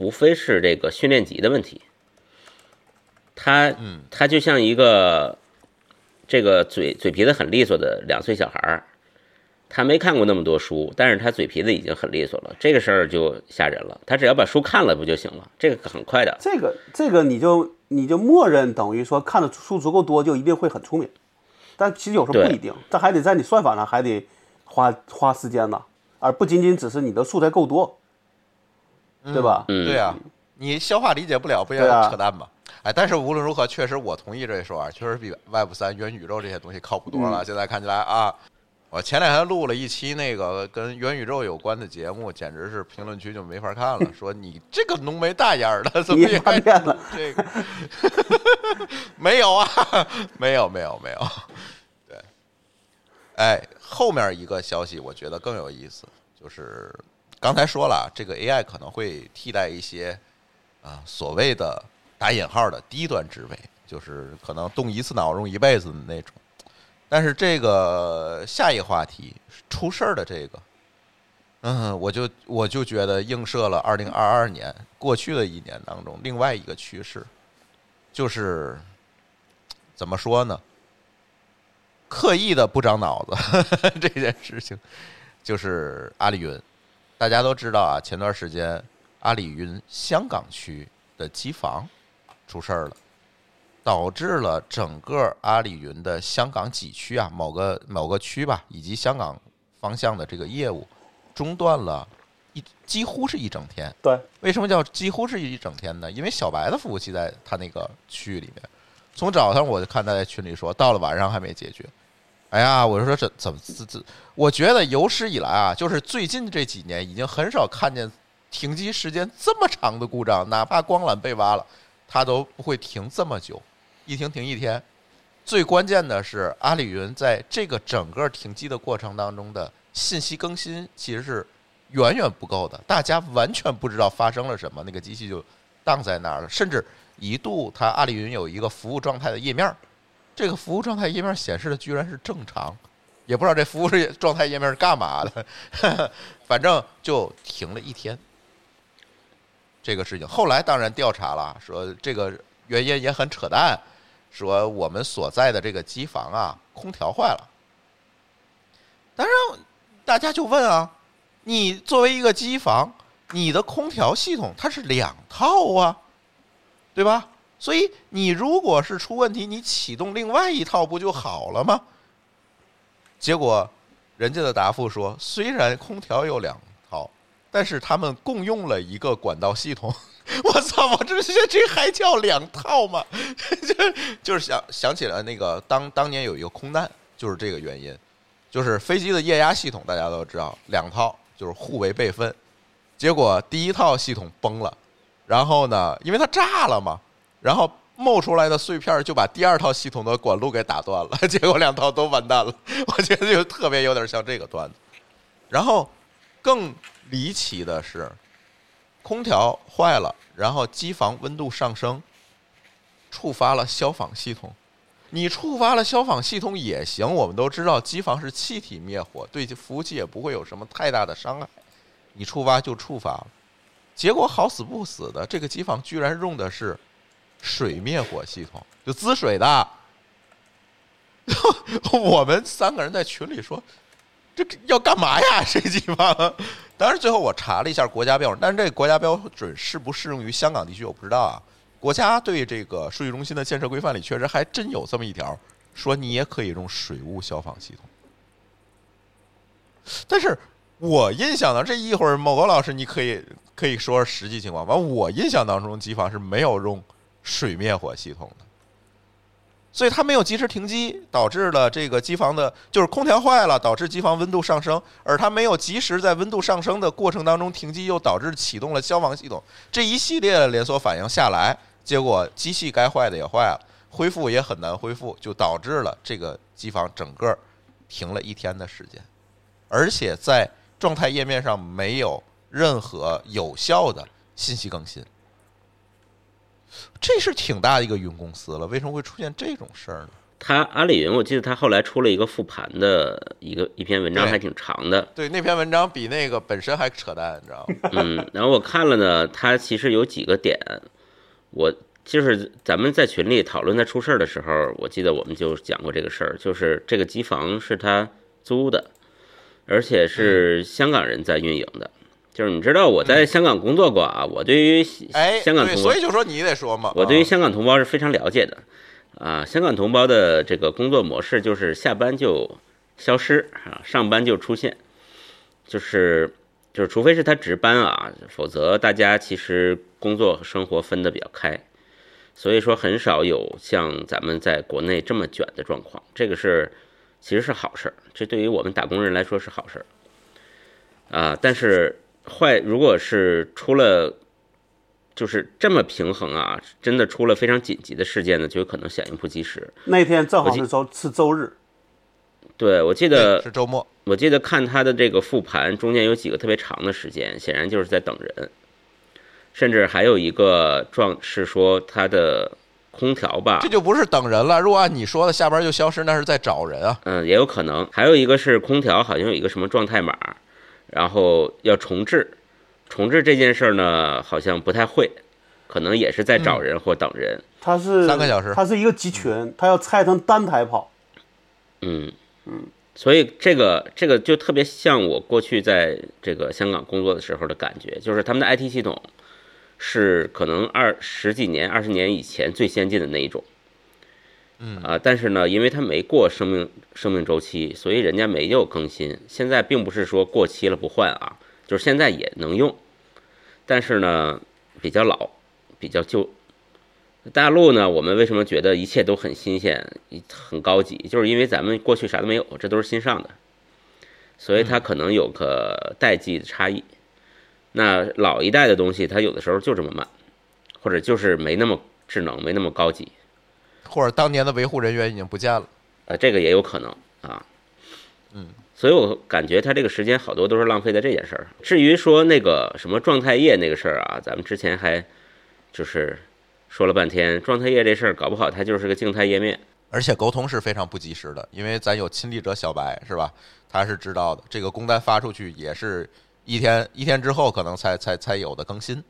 Speaker 3: 无非是这个训练集的问题。他，他就像一个这个嘴嘴皮子很利索的两岁小孩儿，他没看过那么多书，但是他嘴皮子已经很利索了，这个事儿就吓人了。他只要把书看了不就行了？这个很快的。
Speaker 4: 这个这个你就你就默认等于说看的书足够多就一定会很聪明，但其实有时候不一定，这还得在你算法上还得花花时间呢，而不仅仅只是你的素材够多，对吧？
Speaker 3: 嗯，
Speaker 2: 对啊，你消化理解不了，不也扯淡吗？哎，但是无论如何，确实我同意这说法，确实比 Web 三、元宇宙这些东西靠谱多
Speaker 4: 嗯。
Speaker 2: 了。现在看起来啊，我前两天录了一期那个跟元宇宙有关的节目，简直是评论区就没法看了，说你这个浓眉大眼的怎么
Speaker 4: 你
Speaker 2: 也
Speaker 4: 叛变了
Speaker 2: 这个。没有啊，没有没有没有，对，哎，后面一个消息我觉得更有意思，就是刚才说了，这个 AI 可能会替代一些啊所谓的打引号的低端职位，就是可能动一次脑用一辈子的那种。但是这个下一话题出事儿的这个嗯，我就我就觉得映射了二零二二年过去的一年当中另外一个趋势，就是怎么说呢？刻意的不长脑子 这件事情，就是阿里云。大家都知道啊，前段时间阿里云香港区的机房出事儿了，导致了整个阿里云的香港几区啊，某个某个区吧，以及香港方向的这个业务中断了一几乎是一整天。
Speaker 4: 对，
Speaker 2: 为什么叫几乎是一整天呢？因为小白的服务器在他那个区域里面，从早上我就看他在群里说，到了晚上还没解决。哎呀，我就说这怎么这这？我觉得有史以来啊，就是最近这几年已经很少看见停机时间这么长的故障，哪怕光缆被挖了，它都不会停这么久，一停停一天。最关键的是，阿里云在这个整个停机的过程当中的信息更新其实是远远不够的，大家完全不知道发生了什么，那个机器就荡在那儿了，甚至一度它阿里云有一个服务状态的页面儿。这个服务状态页面显示的居然是正常，也不知道这服务状态页面是干嘛的，反正就停了一天。这个事情后来当然调查了，说这个原因也很扯淡，说我们所在的这个机房啊，空调坏了。当然，大家就问啊，你作为一个机房，你的空调系统它是两套啊，对吧？所以你如果是出问题，你启动另外一套不就好了吗？结果人家的答复说，虽然空调有两套，但是他们共用了一个管道系统。我操！我这这这还叫两套吗？就就是想想起了那个当当年有一个空难，就是这个原因，就是飞机的液压系统大家都知道，两套就是互为备份。结果第一套系统崩了，然后呢，因为它炸了嘛。然后冒出来的碎片就把第二套系统的管路给打断了，结果两套都完蛋了。我觉得就特别有点像这个段子。然后更离奇的是，空调坏了，然后机房温度上升，触发了消防系统。你触发了消防系统也行，我们都知道机房是气体灭火，对服务器也不会有什么太大的伤害。你触发就触发了，结果好死不死的，这个机房居然用的是。水灭火系统就滋水的，我们三个人在群里说，这要干嘛呀？这地方？当然，最后我查了一下国家标准，但是这个国家标准适不适用于香港地区，我不知道啊。国家对这个数据中心的建设规范里，确实还真有这么一条，说你也可以用水务消防系统。但是我印象呢，这一会儿某个老师你可以可以说实际情况。完，我印象当中机房是没有用。水灭火系统的，所以它没有及时停机，导致了这个机房的，就是空调坏了，导致机房温度上升，而它没有及时在温度上升的过程当中停机，又导致启动了消防系统，这一系列的连锁反应下来，结果机器该坏的也坏了，恢复也很难恢复，就导致了这个机房整个停了一天的时间，而且在状态页面上没有任何有效的信息更新。这是挺大的一个云公司了，为什么会出现这种事儿呢？
Speaker 3: 他阿里云，我记得他后来出了一个复盘的一个一篇文章，还挺长的。
Speaker 2: 对，那篇文章比那个本身还扯淡，你知道吗？
Speaker 3: 嗯，然后我看了呢，他其实有几个点，我就是咱们在群里讨论他出事儿的时候，我记得我们就讲过这个事儿，就是这个机房是他租的，而且是香港人在运营的。就是你知道我在香港工作过啊，我对于香港同胞，
Speaker 2: 所以就说你得说嘛。
Speaker 3: 我对于香港同胞是非常了解的，啊，香港同胞的这个工作模式就是下班就消失啊，上班就出现，就是就是除非是他值班啊，否则大家其实工作和生活分得比较开，所以说很少有像咱们在国内这么卷的状况。这个是其实是好事儿，这对于我们打工人来说是好事儿啊，但是。坏，如果是出了，就是这么平衡啊，真的出了非常紧急的事件呢，就有可能响应不及时。
Speaker 4: 那天正好是周是周日，
Speaker 3: 对我记得
Speaker 2: 是周末。
Speaker 3: 我记得看他的这个复盘，中间有几个特别长的时间，显然就是在等人，甚至还有一个状是说他的空调吧，
Speaker 2: 这就不是等人了。如果按你说的下班就消失，那是在找人啊。
Speaker 3: 嗯，也有可能。还有一个是空调，好像有一个什么状态码。然后要重置，重置这件事儿呢，好像不太会，可能也是在找人或等人。
Speaker 4: 它是
Speaker 2: 三个小时
Speaker 4: 它是一个集群，它要拆成单台跑。
Speaker 3: 嗯嗯所以这个这个就特别像我过去在这个香港工作的时候的感觉，就是他们的 IT 系统是可能二十几年、二十年以前最先进的那一种。嗯啊，但是呢，因为它没过生命生命周期，所以人家没有更新。现在并不是说过期了不换啊，就是现在也能用，但是呢比较老，比较旧。大陆呢，我们为什么觉得一切都很新鲜、很高级？就是因为咱们过去啥都没有，这都是新上的，所以它可能有个代际的差异。那老一代的东西，它有的时候就这么慢，或者就是没那么智能，没那么高级。
Speaker 2: 或者当年的维护人员已经不见了。
Speaker 3: 呃，这个也有可能啊。嗯，所以我感觉他这个时间好多都是浪费在这件事儿。至于说那个什么状态页那个事儿啊，咱们之前还就是说了半天，状态页这事儿搞不好它就是个静态页面。
Speaker 2: 而且沟通是非常不及时的，因为咱有亲历者小白是吧？他是知道的，这个工单发出去也是一天一天之后可能才才才有的更新，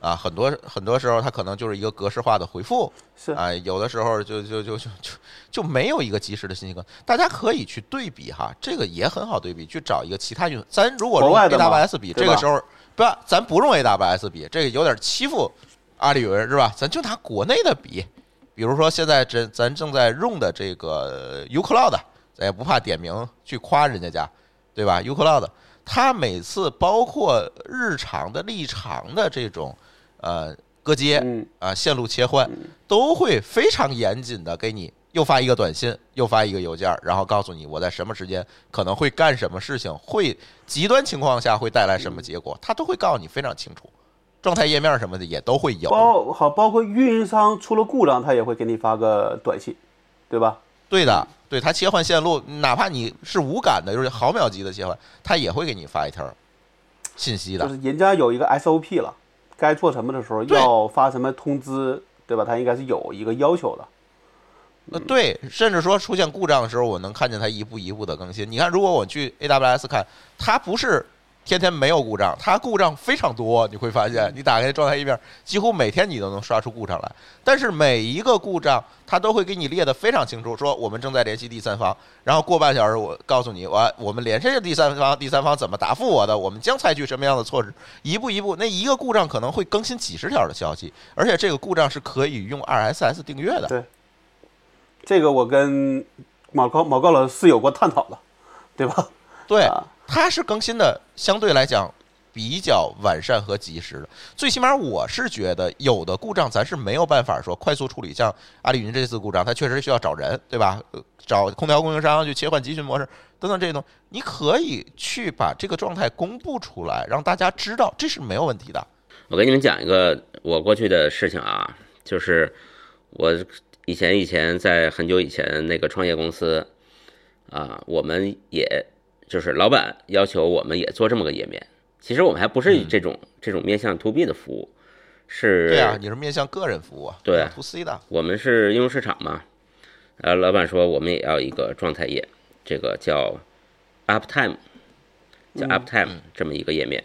Speaker 2: 啊，很多很多时候它可能就是一个格式化的回复，
Speaker 4: 是
Speaker 2: 啊，有的时候就就就就就就没有一个及时的信息更，大家可以去对比哈，这个也很好对比，去找一个其他运，咱如果用 AWS 比，这个时候不要，咱不用 AWS 比，这个有点欺负阿里云是吧？咱就拿国内的比，比如说现在这咱正在用的这个 uCloud，咱也不怕点名去夸人家家，对吧？uCloud 它每次包括日常的立场的这种呃割接
Speaker 4: 嗯
Speaker 2: 啊线路切换，都会非常严谨的给你又发一个短信，又发一个邮件，然后告诉你我在什么时间可能会干什么事情，会极端情况下会带来什么结果，他都会告诉你非常清楚。状态页面什么的也都会有。
Speaker 4: 包好包括运营商出了故障，他也会给你发个短信，对吧？
Speaker 2: 对的，对他切换线路，哪怕你是无感的，就是毫秒级的切换，他也会给你发一条信息的。
Speaker 4: 就是人家有一个 SOP 了，该做什么的时候要发什么通知，对吧？它应该是有一个要求的。
Speaker 2: 呃，对，甚至说出现故障的时候，我能看见它一步一步的更新。你看，如果我去 AWS 看，它不是天天没有故障，它故障非常多。你会发现，你打开状态页面，几乎每天你都能刷出故障来。但是每一个故障，它都会给你列得非常清楚，说我们正在联系第三方，然后过半小时我告诉你，我我们联系了第三方，第三方怎么答复我的，我们将采取什么样的措施，一步一步。那一个故障可能会更新几十条的消息，而且这个故障是可以用 RSS 订阅的。
Speaker 4: 对，这个我跟马高马高老师是有过探讨的，对吧？
Speaker 2: 对
Speaker 4: 啊，
Speaker 2: 它是更新的相对来讲比较完善和及时的。最起码我是觉得有的故障咱是没有办法说快速处理，像阿里云这次故障，它确实需要找人，对吧？找空调供应商去切换集群模式等等这些东西，你可以去把这个状态公布出来，让大家知道，这是没有问题的。
Speaker 3: 我给你们讲一个我过去的事情啊，就是我以前以前在很久以前那个创业公司啊，我们也就是老板要求我们也做这么个页面。其实我们还不是这种、这种面向 to B 的服务，是
Speaker 2: 对啊，你是面向个人服务啊，
Speaker 3: 对
Speaker 2: ，to C 的，
Speaker 3: 我们是应用市场嘛，呃，老板说我们也要一个状态页，这个叫 Uptime，叫 Uptime 这么一个页面，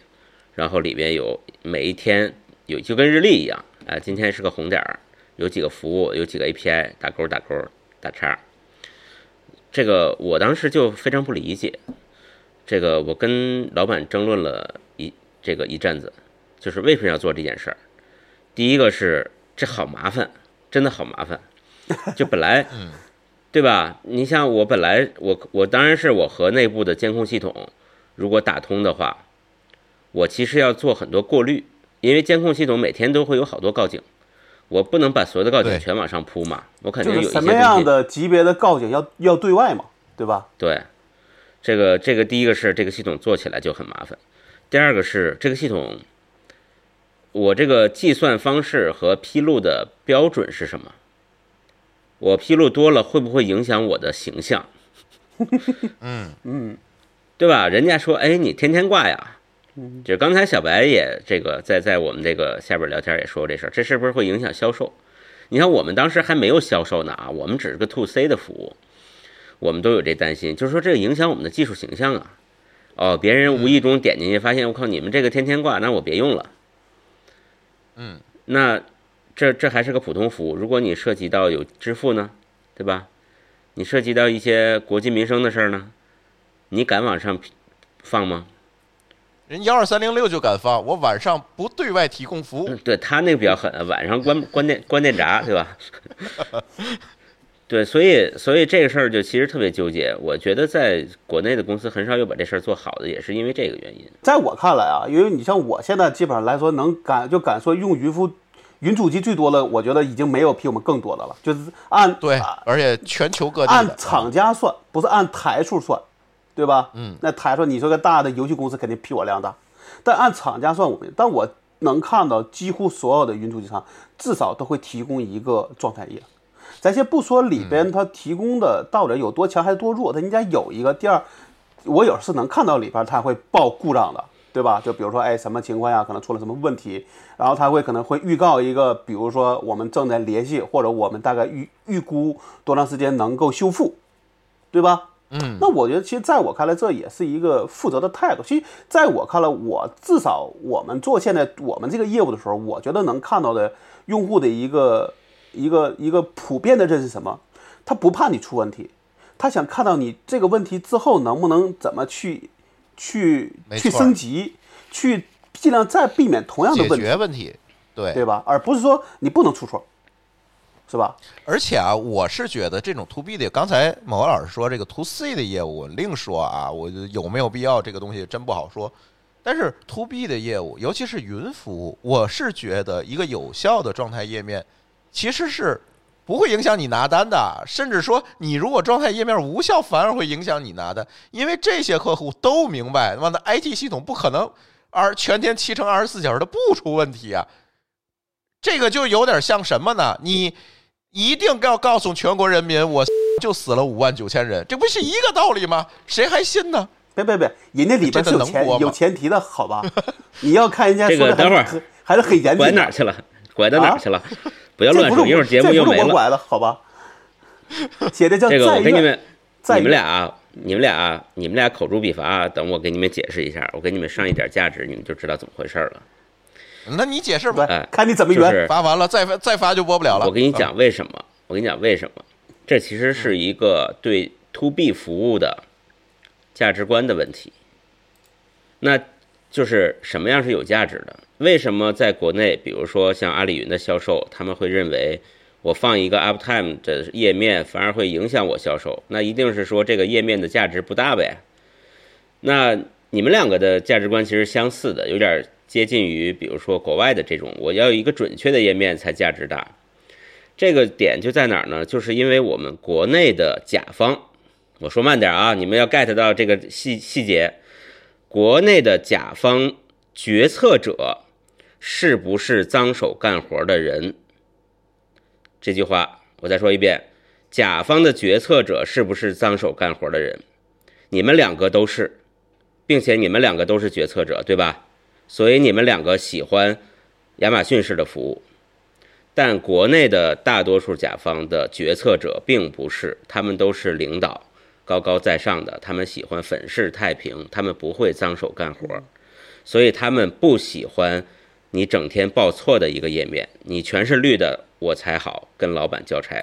Speaker 3: 然后里边有每一天有就跟日历一样，啊、今天是个红点儿，有几个服务，有几个 API，打勾打勾打叉。这个我当时就非常不理解，这个我跟老板争论了一这个一阵子，就是为什么要做这件事儿。第一个是这好麻烦，真的好麻烦。就本来，对吧？你像我本来我我当然是我和内部的监控系统如果打通的话，我其实要做很多过滤，因为监控系统每天都会有好多告警，我不能把所有的告警全往上铺嘛，我肯定有一些东
Speaker 4: 什么样。的级别的告警要要对外嘛，对吧？
Speaker 3: 对，这个这个第一个是这个系统做起来就很麻烦，第二个是这个系统，我这个计算方式和披露的标准是什么？我披露多了会不会影响我的形象？
Speaker 2: 嗯嗯
Speaker 3: 对吧？人家说，哎，你天天挂呀。就刚才小白也这个在在我们这个下边聊天也说过这事儿，这是不是会影响销售？你看我们当时还没有销售呢啊，我们只是个 to C 的服务，我们都有这担心，就是说这个影响我们的技术形象啊。哦，别人无意中点进去，发现我靠，你们这个天天挂，那我别用了。
Speaker 2: 嗯，
Speaker 3: 那这这还是个普通服务，如果你涉及到有支付呢，对吧？你涉及到一些国计民生的事儿呢，你敢往上放吗？
Speaker 2: 人幺二三零六就敢放，我晚上不对外提供服务。
Speaker 3: 嗯，对他那个比较狠，晚上关关电关电闸，对吧？对，所以所以这个事儿就其实特别纠结。我觉得在国内的公司很少有把这事儿做好的，也是因为这个原因。
Speaker 4: 在我看来啊，因为你像我现在基本上来说，能敢就敢说用云服云主机最多的，我觉得已经没有比我们更多的了。就是按
Speaker 2: 对，而且全球各地
Speaker 4: 按厂家算，不是按台数算，对吧？
Speaker 2: 嗯，
Speaker 4: 那台数你说个大的游戏公司肯定比我量大，但按厂家算我们，但我能看到几乎所有的云主机厂至少都会提供一个状态页。咱先不说里边它提供的到底有多强还是多弱，它应该有一个。第二，我有时是能看到里边它会报故障的，对吧？就比如说，哎，什么情况下可能出了什么问题，然后它会可能会预告一个，比如说我们正在联系，或者我们大概预预估多长时间能够修复，对吧？
Speaker 2: 嗯，
Speaker 4: 那我觉得，其实在我看来，这也是一个负责的态度。其实，在我看来，我至少我们做现在我们这个业务的时候，我觉得能看到的用户的一个一个一个普遍的认识什么？他不怕你出问题，他想看到你这个问题之后能不能怎么去去去升级，去尽量再避免同样的问题，解
Speaker 2: 决问题。对，
Speaker 4: 对吧？而不是说你不能出错，是吧？
Speaker 2: 而且啊，我是觉得这种 to B 的，刚才某个老师说这个 to C 的业务，另说啊，我有没有必要这个东西真不好说。但是 to B 的业务，尤其是云服务，我是觉得一个有效的状态页面其实是不会影响你拿单的，甚至说你如果状态页面无效，反而会影响你拿单，因为这些客户都明白，他妈的 IT 系统不可能而全天七乘二十四小时的不出问题啊。这个就有点像什么呢？你一定要告诉全国人民，我 就死了五万九千人，这不是一个道理吗？谁还信呢？
Speaker 4: 别别别，人家里边是有前
Speaker 2: 这个能播吗
Speaker 4: 有前提的，好吧？你要看人家
Speaker 3: 这
Speaker 4: 说的
Speaker 3: 等会儿
Speaker 4: 还是很严谨。
Speaker 3: 拐哪儿去了？拐到哪儿去了？不要乱说，一会儿节目又没了。
Speaker 4: 好吧？写的叫
Speaker 3: 这个
Speaker 4: 在愿
Speaker 3: 我给你们，你们俩啊，你们俩啊，你们俩口诛笔伐啊，等我给你们解释一下，我给你们上一点价值，你们就知道怎么回事儿了。
Speaker 2: 那你解释吧，
Speaker 3: 哎
Speaker 4: 看你怎么圆。
Speaker 3: 就是
Speaker 2: 发完了再发再发就播不了了。
Speaker 3: 我跟你讲为什么？我跟你讲为什么？这其实是一个对 to B 服务的价值观的问题。那就是什么样是有价值的？为什么在国内，比如说像阿里云的销售，他们会认为我放一个 Uptime 的页面反而会影响我销售？那一定是说这个页面的价值不大呗。那你们两个的价值观其实相似的，有点接近于，比如说国外的这种，我要有一个准确的页面才价值大。这个点就在哪儿呢？就是因为我们国内的甲方，我说慢点啊，你们要 get 到这个细细节。国内的甲方决策者是不是脏手干活的人？这句话我再说一遍：甲方的决策者是不是脏手干活的人？你们两个都是，并且你们两个都是决策者，对吧？所以你们两个喜欢亚马逊式的服务。但国内的大多数甲方的决策者并不是，他们都是领导，高高在上的，他们喜欢粉饰太平，他们不会脏手干活，所以他们不喜欢你整天报错的一个页面，你全是绿的，我才好跟老板交差。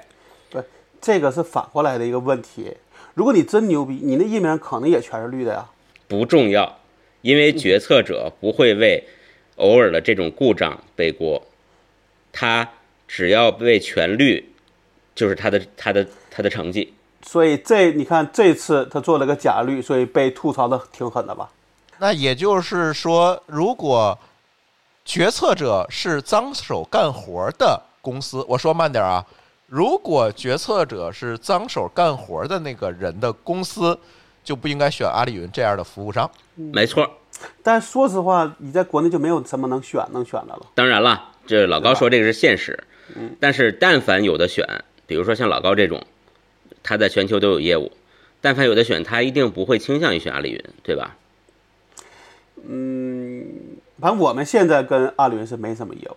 Speaker 4: 对，这个是反过来的一个问题。如果你真牛逼，你那页面可能也全是绿的呀。
Speaker 3: 不重要，因为决策者不会为偶尔的这种故障背锅，他只要为全绿，就是他的他的他的成绩。
Speaker 4: 所以这你看这次他做了个假绿，所以被吐槽的挺狠的吧？
Speaker 2: 那也就是说，如果决策者是脏手干活的公司，我说慢点啊，如果决策者是脏手干活的那个人的公司，就不应该选阿里云这样的服务商。
Speaker 3: 没错，
Speaker 4: 但说实话，你在国内就没有什么能选能选的了。
Speaker 3: 当然了，这老高说这个是现实，但是但凡有的选，比如说像老高这种，他在全球都有业务，但凡有的选，他一定不会倾向于选阿里云，对吧？
Speaker 4: 反正我们现在跟阿里云是没什么业务，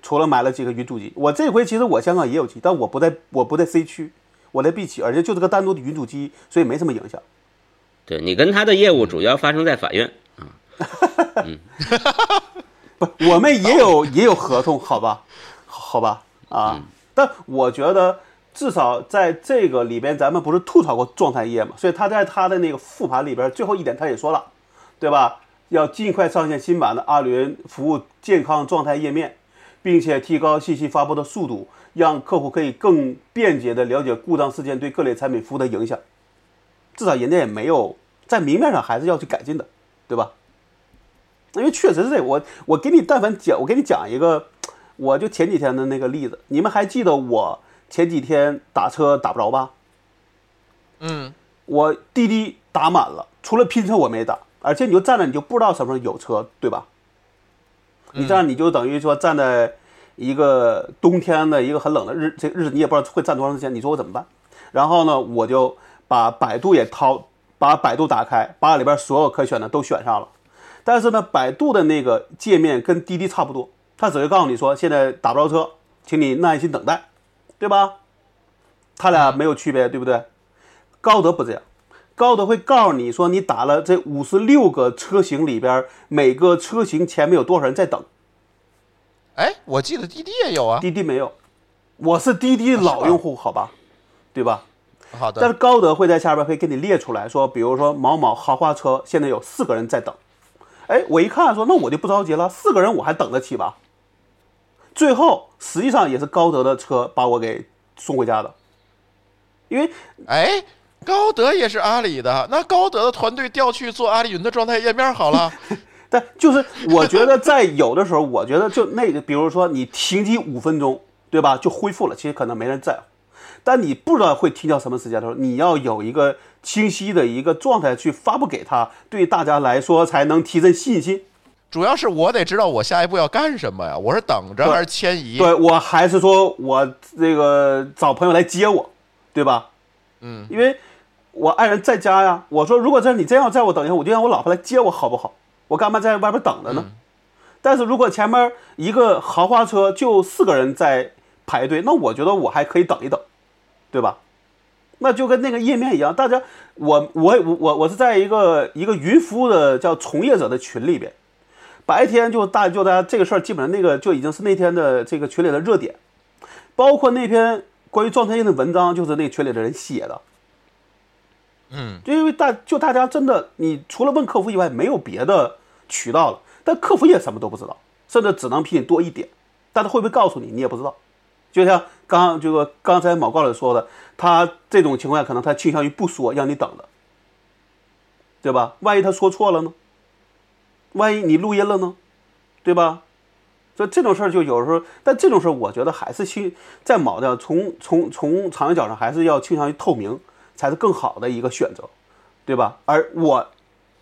Speaker 4: 除了买了几个云主机。我这回其实我香港也有机，但我不在我不在 C 区，我在 B 区，而且就这个单独的云主机，所以没什么影响。
Speaker 3: 对你跟他的业务主要发生在法院，
Speaker 4: 不，我们也有也有合同，好吧，好吧，啊，但我觉得至少在这个里边，咱们不是吐槽过状态页嘛，所以他在他的那个复盘里边最后一点他也说了，对吧？要尽快上线新版的阿里云服务健康状态页面，并且提高信息发布的速度，让客户可以更便捷地了解故障事件对各类产品服务的影响。至少人家也没有在明面上还是要去改进的，对吧？因为确实是这个，我我给你但凡讲，我给你讲一个，我就前几天的那个例子，你们还记得我前几天打车打不着吧？
Speaker 2: 嗯，
Speaker 4: 我滴滴打满了，除了拼车我没打，而且你就站着你就不知道什么时候有车，对吧？你这样你就等于说站在一个冬天的一个很冷的日这日子，你也不知道会站多长时间，你说我怎么办？然后呢，我就把百度也掏，把百度打开，把里边所有可选的都选上了。但是呢，百度的那个界面跟滴滴差不多，它只会告诉你说现在打不着车，请你耐心等待，对吧？它俩没有区别，对不对？高德不这样，高德会告诉你说你打了这五十六个车型里边，每个车型前面有多少人在等。
Speaker 2: 哎，我记得滴滴也有啊。
Speaker 4: 滴滴没有，我是滴滴老用户，好吧，对吧？
Speaker 2: 好的，
Speaker 4: 但是高德会在下边会给你列出来说，比如说某某豪华车现在有四个人在等，哎，我一看说那我就不着急了，四个人我还等得起吧？最后实际上也是高德的车把我给送回家的，因为
Speaker 2: 哎，高德也是阿里的，那高德的团队调去做阿里云的状态页面好了。
Speaker 4: 但就是我觉得在有的时候，我觉得就那个，比如说你停机五分钟，对吧？就恢复了，其实可能没人在乎。但你不知道会停到什么时间的时候，你要有一个清晰的一个状态去发布给他，对大家来说才能提振信心。
Speaker 2: 主要是我得知道我下一步要干什么呀？我是等着还是迁移？
Speaker 4: 对我还是说我这个找朋友来接我，对吧？
Speaker 2: 嗯，
Speaker 4: 因为我爱人在家呀。我说如果这你真要在我等一下，我就让我老婆来接我，好不好？我干嘛在外边等着呢？但是如果前面一个豪华车就四个人在排队，那我觉得我还可以等一等，对吧？那就跟那个页面一样，大家我我我我我是在一个一个云服务的叫从业者的群里边，白天就大就大家这个事儿基本上那个就已经是那天的这个群里的热点，包括那篇关于状态印的文章就是那群里的人写的。
Speaker 2: 嗯，
Speaker 4: 就因为大就大家真的，你除了问客服以外，没有别的渠道了。但客服也什么都不知道，甚至只能比你多一点。但他会不会告诉你，你也不知道。就像刚这个刚才毛高老师说的，他这种情况下可能他倾向于不说，让你等的，对吧？万一他说错了呢？万一你录音了呢？对吧？所以这种事儿就有时候，但这种事儿我觉得还是去在某的从从从长远角上还是要倾向于透明。才是更好的一个选择，对吧？而我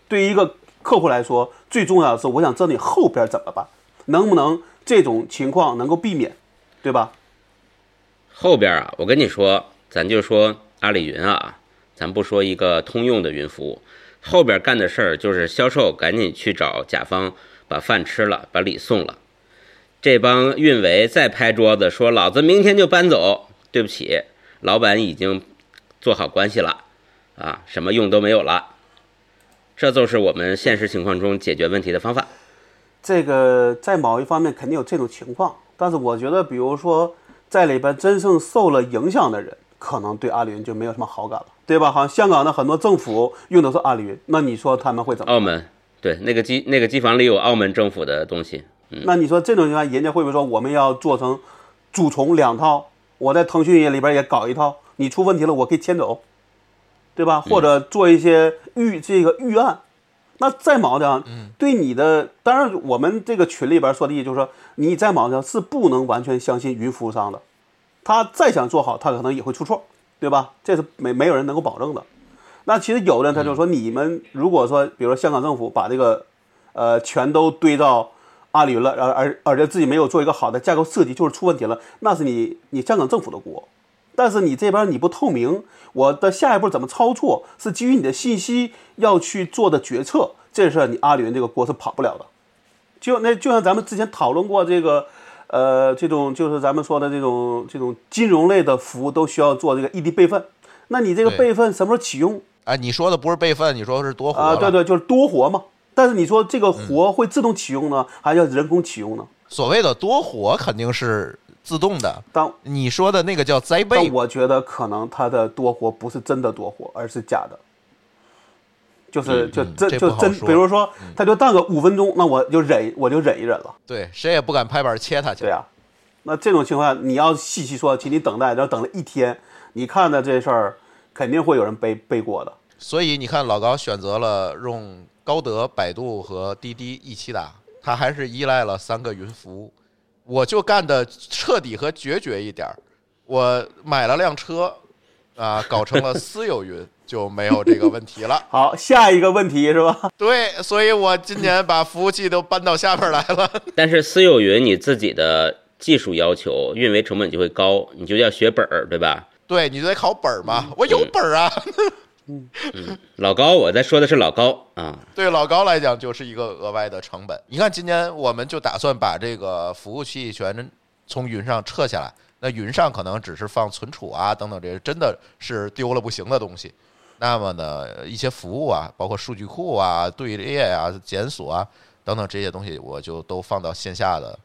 Speaker 4: 对于一个客户来说，最重要的是，我想知道你后边怎么办，能不能这种情况能够避免，对吧？
Speaker 3: 后边啊，我跟你说，咱就说阿里云啊，咱不说一个通用的云服务，后边干的事儿就是销售赶紧去找甲方把饭吃了，把礼送了。这帮运维再拍桌子说老子明天就搬走，对不起，老板已经。做好关系了，啊，什么用都没有了，这就是我们现实情况中解决问题的方法。
Speaker 4: 这个在某一方面肯定有这种情况，但是我觉得，比如说在里边真正受了影响的人，可能对阿里云就没有什么好感了，对吧？好像香港的很多政府用的是阿里云，那你说他们会怎么？
Speaker 3: 澳门，对，那个机那个机房里有澳门政府的东西。嗯，
Speaker 4: 那你说这种情况，人家会不会说我们要做成主从两套？我在腾讯里边也搞一套。你出问题了，我可以迁走，对吧？或者做一些预这个预案。那再毛的，对你的，当然我们这个群里边说的就是说，你再毛的是不能完全相信云服务商的，他再想做好，他可能也会出错，对吧？这是没没有人能够保证的。那其实有的人他就说，你们如果说，比如说香港政府把这个，呃，全都堆到阿里云了，而而而且自己没有做一个好的架构设计，就是出问题了，那是你你香港政府的锅。但是你这边你不透明，我的下一步怎么操作是基于你的信息要去做的决策，这事儿你阿里云这个锅是跑不了的。就那就像咱们之前讨论过这个，呃，这种就是咱们说的这种这种金融类的服务都需要做这个异地备份，那你这个备份什么时候启用？
Speaker 2: 啊，你说的不是备份，你说的是多活
Speaker 4: 啊，对对，就是多活嘛。但是你说这个活会自动启用呢，还是要人工启用呢？
Speaker 2: 所谓的多活肯定是自动的，
Speaker 4: 当
Speaker 2: 你说的那个叫栽
Speaker 4: 但
Speaker 2: 备，
Speaker 4: 我觉得可能它的多活不是真的多活，而是假的。就是就
Speaker 2: 嗯
Speaker 4: 真就真，比如说，他就当个五分钟，那我就忍，我就忍一忍了。
Speaker 2: 对，谁也不敢拍板切他去。
Speaker 4: 对呀、那这种情况下，你要细细说，请你等待，然后等了一天，你看的这事儿，肯定会有人背背锅的。
Speaker 2: 所以你看，老高选择了用高德、百度和滴滴一起打，他还是依赖了三个云服务。我就干的彻底和决绝一点儿，我买了辆车，啊，搞成了私有云，就没有这个问题了。
Speaker 4: 好，下一个问题是吧？
Speaker 2: 对，所以我今年把服务器都搬到下边来了。
Speaker 3: 但是私有云你自己的技术要求、运维成本就会高，你就要学本儿，对吧？
Speaker 2: 对你就得考本儿嘛，我有本儿啊。
Speaker 3: 嗯老高，我在说的是老高啊，
Speaker 2: 对老高来讲，就是一个额外的成本。你看，今年我们就打算把这个服务器全从云上撤下来。那云上可能只是放存储啊等等这些，真的是丢了不行的东西。那么呢，一些服务啊，包括数据库啊、队列啊、检索啊等等这些东西，我就都放到线下的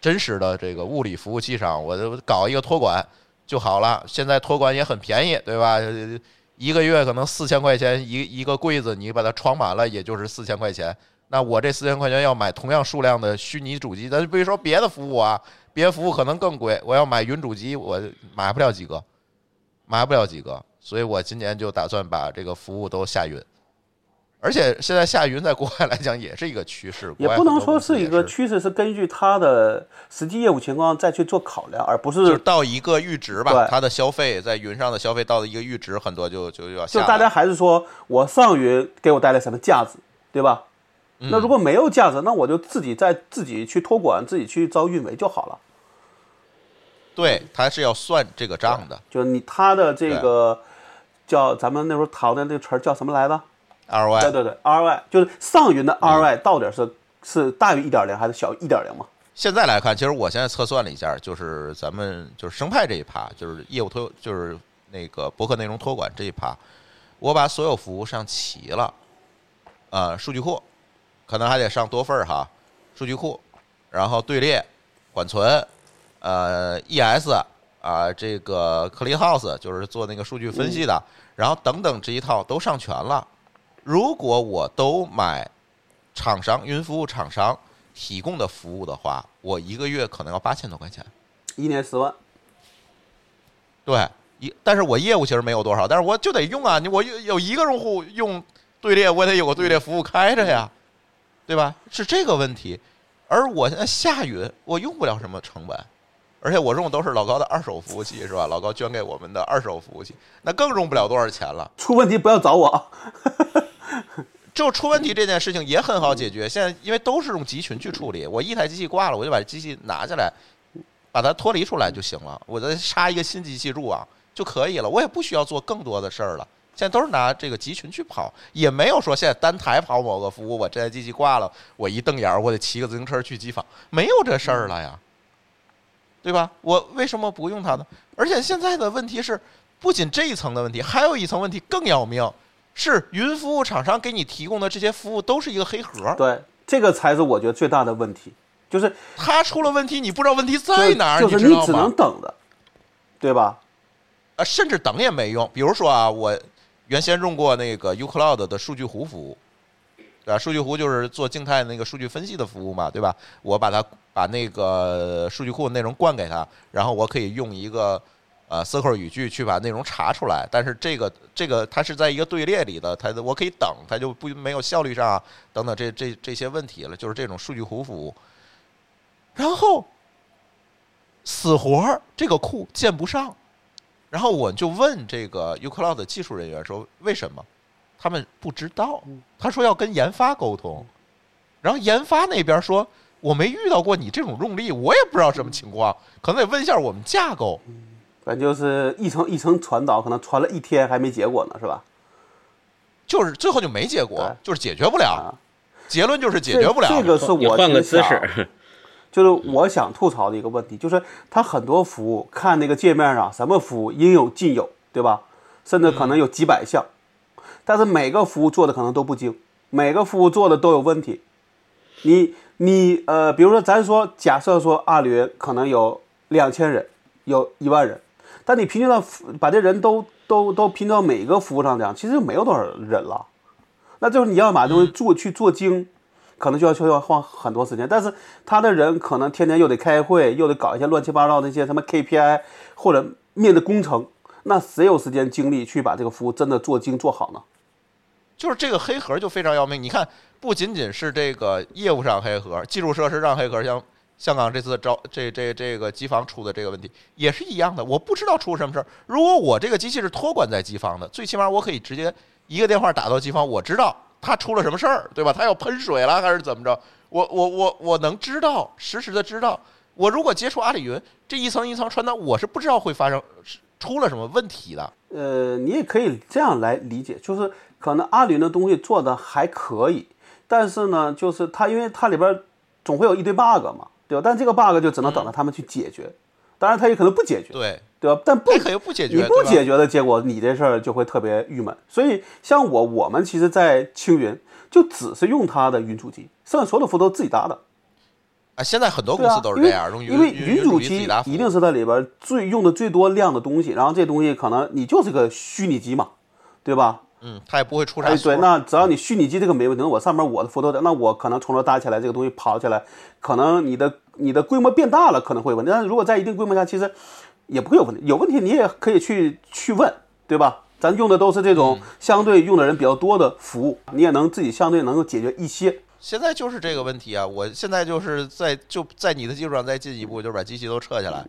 Speaker 2: 真实的这个物理服务器上，我就搞一个托管就好了。现在托管也很便宜，对吧？一个月可能四千块钱一一个柜子，你把它装满了，也就是四千块钱。那我这四千块钱要买同样数量的虚拟主机，咱就比如说别的服务啊，别的服务可能更贵。我要买云主机，我买不了几个，买不了几个。所以我今年就打算把这个服务都下云。而且现在下云在国外来讲也是一个趋势，
Speaker 4: 也不能说是一个趋势，是根据它的实际业务情况再去做考量，而不是
Speaker 2: 就是到一个阈值吧，
Speaker 4: 对
Speaker 2: 它的消费在云上的消费到了一个阈值，很多就就要下。
Speaker 4: 就大家还是说我上云给我带来什么价值，对吧？
Speaker 2: 嗯
Speaker 4: 那如果没有价值，那我就自己在自己去托管，自己去招运维就好了。
Speaker 2: 对，他是要算这个账的
Speaker 4: 就是你他的这个叫咱们那时候讨论那个词儿叫什么来着？对
Speaker 2: ROI。
Speaker 4: 对对，ROI 就是上云的 ROI 到底是、是大于一点零还是小于一点零嘛？
Speaker 2: 现在来看，其实我现在测算了一下，就是咱们就是生态这一趴，就是业务托，就是那个博客内容托管这一趴，我把所有服务上齐了，啊，数据库可能还得上多份儿哈，数据库，然后队列、缓存，呃，ES 啊，这个 CleanHouse 就是做那个数据分析的，然后等等这一套都上全了。如果我都买厂商云服务厂商提供的服务的话，我一个月可能要八千多块钱。
Speaker 4: 一年十万，
Speaker 2: 对，一但是我业务其实没有多少，但是我就得用啊，你我有有一个用户用队列，我得有个队列服务开着呀，对吧？是这个问题。而我现在下云，我用不了什么成本，而且我用的都是老高的二手服务器，是吧？老高捐给我们的二手服务器，那更用不了多少钱了。
Speaker 4: 出问题不要找我啊。
Speaker 2: 就出问题这件事情也很好解决。现在因为都是用集群去处理，我一台机器挂了，我就把机器拿下来，把它脱离出来就行了。我再插一个新机器入网就可以了，我也不需要做更多的事儿了。现在都是拿这个集群去跑，也没有说现在单台跑某个服务，我这台机器挂了，我一瞪眼儿，我得骑个自行车去机房，没有这事儿了呀，对吧？我为什么不用它呢？而且现在的问题是，不仅这一层的问题，还有一层问题更要命。是云服务厂商给你提供的这些服务都是一个黑盒，
Speaker 4: 对，这个才是我觉得最大的问题，就是
Speaker 2: 它出了问题，你不知道问题在哪儿，
Speaker 4: 你只能？等着，对吧？
Speaker 2: 啊，甚至等也没用。比如说啊，我原先用过那个 uCloud 的数据湖服务，对吧？数据湖就是做静态那个数据分析的服务嘛，对吧？我把它把那个数据库内容灌给他，然后我可以用一个呃 Circle 语句去把内容查出来。但是这个这个它是在一个队列里的，它我可以等，它就不没有效率上啊等等这这这些问题了，就是这种数据湖服务。然后死活儿这个库建不上，然后我就问这个 uCloud 的技术人员说为什么？他们不知道，他说要跟研发沟通，然后研发那边说我没遇到过你这种用力，我也不知道什么情况，可能得问一下我们架构。
Speaker 4: 反正就是一层一层传导，可能传了一天还没结果呢，是吧？
Speaker 2: 就是最后就没结果，就是解决不了
Speaker 4: 啊，
Speaker 2: 结论就是解决不了。
Speaker 4: 这这个是我
Speaker 3: 换个姿势，
Speaker 4: 就是我想吐槽的一个问题，就是它很多服务看那个界面上，什么服务应有尽有，对吧？甚至可能有几百项，但是每个服务做的可能都不精，每个服务做的都有问题。你你呃，比如说咱说，假设说阿里云可能有两千人，有一万人，但你平均到把这人都都都拼到每个服务上讲，其实就没有多少人了。那就是你要把东西做去做精，可能就要需要花很多时间。但是他的人可能天天又得开会，又得搞一些乱七八糟的一些什么 KPI 或者面的工程，那谁有时间精力去把这个服务真的做精做好呢？
Speaker 2: 就是这个黑盒就非常要命。你看，不仅仅是这个业务上黑盒，基础设施上黑盒，像香港这次招这这这个机房出的这个问题也是一样的。我不知道出什么事儿。如果我这个机器是托管在机房的，最起码我可以直接一个电话打到机房，我知道它出了什么事儿，对吧？它要喷水了还是怎么着？我我我我能知道，实时的知道。我如果接触阿里云，这一层一层传达，我是不知道会发生出了什么问题的。
Speaker 4: 呃，你也可以这样来理解，就是可能阿里云的东西做的还可以，但是呢，就是它因为它里边总会有一堆 bug 嘛，对吧？但这个 bug 就只能等着他们去解决，当然他也可能不解决，
Speaker 2: 对
Speaker 4: 对吧？但不
Speaker 2: 可以不解决，
Speaker 4: 你不解决的结果，你这事儿就会特别郁闷。所以像我，我们其实，在青云就只是用它的云主机，剩下所有的服务都是自己搭的。
Speaker 2: 啊，现在很多公司都，是这样，
Speaker 4: 因为
Speaker 2: 云
Speaker 4: 主
Speaker 2: 机
Speaker 4: 一定是它里边最用的最多量的东西，然后这东西可能你就是个虚拟机嘛，对吧？
Speaker 2: 嗯，它也不会出啥
Speaker 4: 哎，
Speaker 2: 错。
Speaker 4: 对，那只要你虚拟机这个没问题，那我上面我的服务都在，那我可能从头搭起来，这个东西跑起来，可能你的你的规模变大了，可能会有问题。但是如果在一定规模下，其实也不会有问题。有问题你也可以去去问，对吧？咱用的都是这种相对用的人比较多的服务，你也能自己相对能够解决一些。
Speaker 2: 现在就是这个问题啊！我现在就是在就在你的基础上再进一步，就是把机器都撤下来，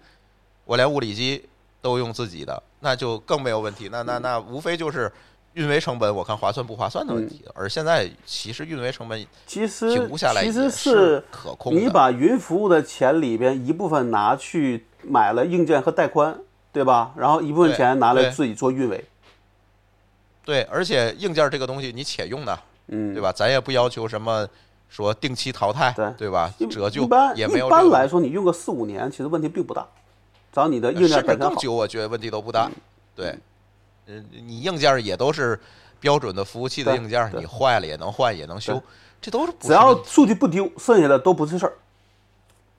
Speaker 2: 我连物理机都用自己的，那就更没有问题。那那那无非就是运维成本，我看划算不划算的问题。而现在其实运维成本
Speaker 4: 其实
Speaker 2: 评下来
Speaker 4: 其实是
Speaker 2: 可控的。
Speaker 4: 你把云服务的钱里边一部分拿去买了硬件和带宽，对吧？然后一部分钱拿来自己做运维，
Speaker 2: 对，而且硬件这个东西你且用的，
Speaker 4: 嗯，
Speaker 2: 对吧？咱也不要求什么说定期淘汰，
Speaker 4: 对
Speaker 2: 对吧
Speaker 4: 一？
Speaker 2: 折旧也没有
Speaker 4: 一般来说，你用个四五年，其实问题并不大，只要你的硬件本身好。
Speaker 2: 更久，我觉得问题都不大。对，嗯，你硬件也都是标准的服务器的硬件，
Speaker 4: 对
Speaker 2: 你坏了也能换，也能修，这都是不
Speaker 4: 只要数据不丢，剩下的都不是事儿。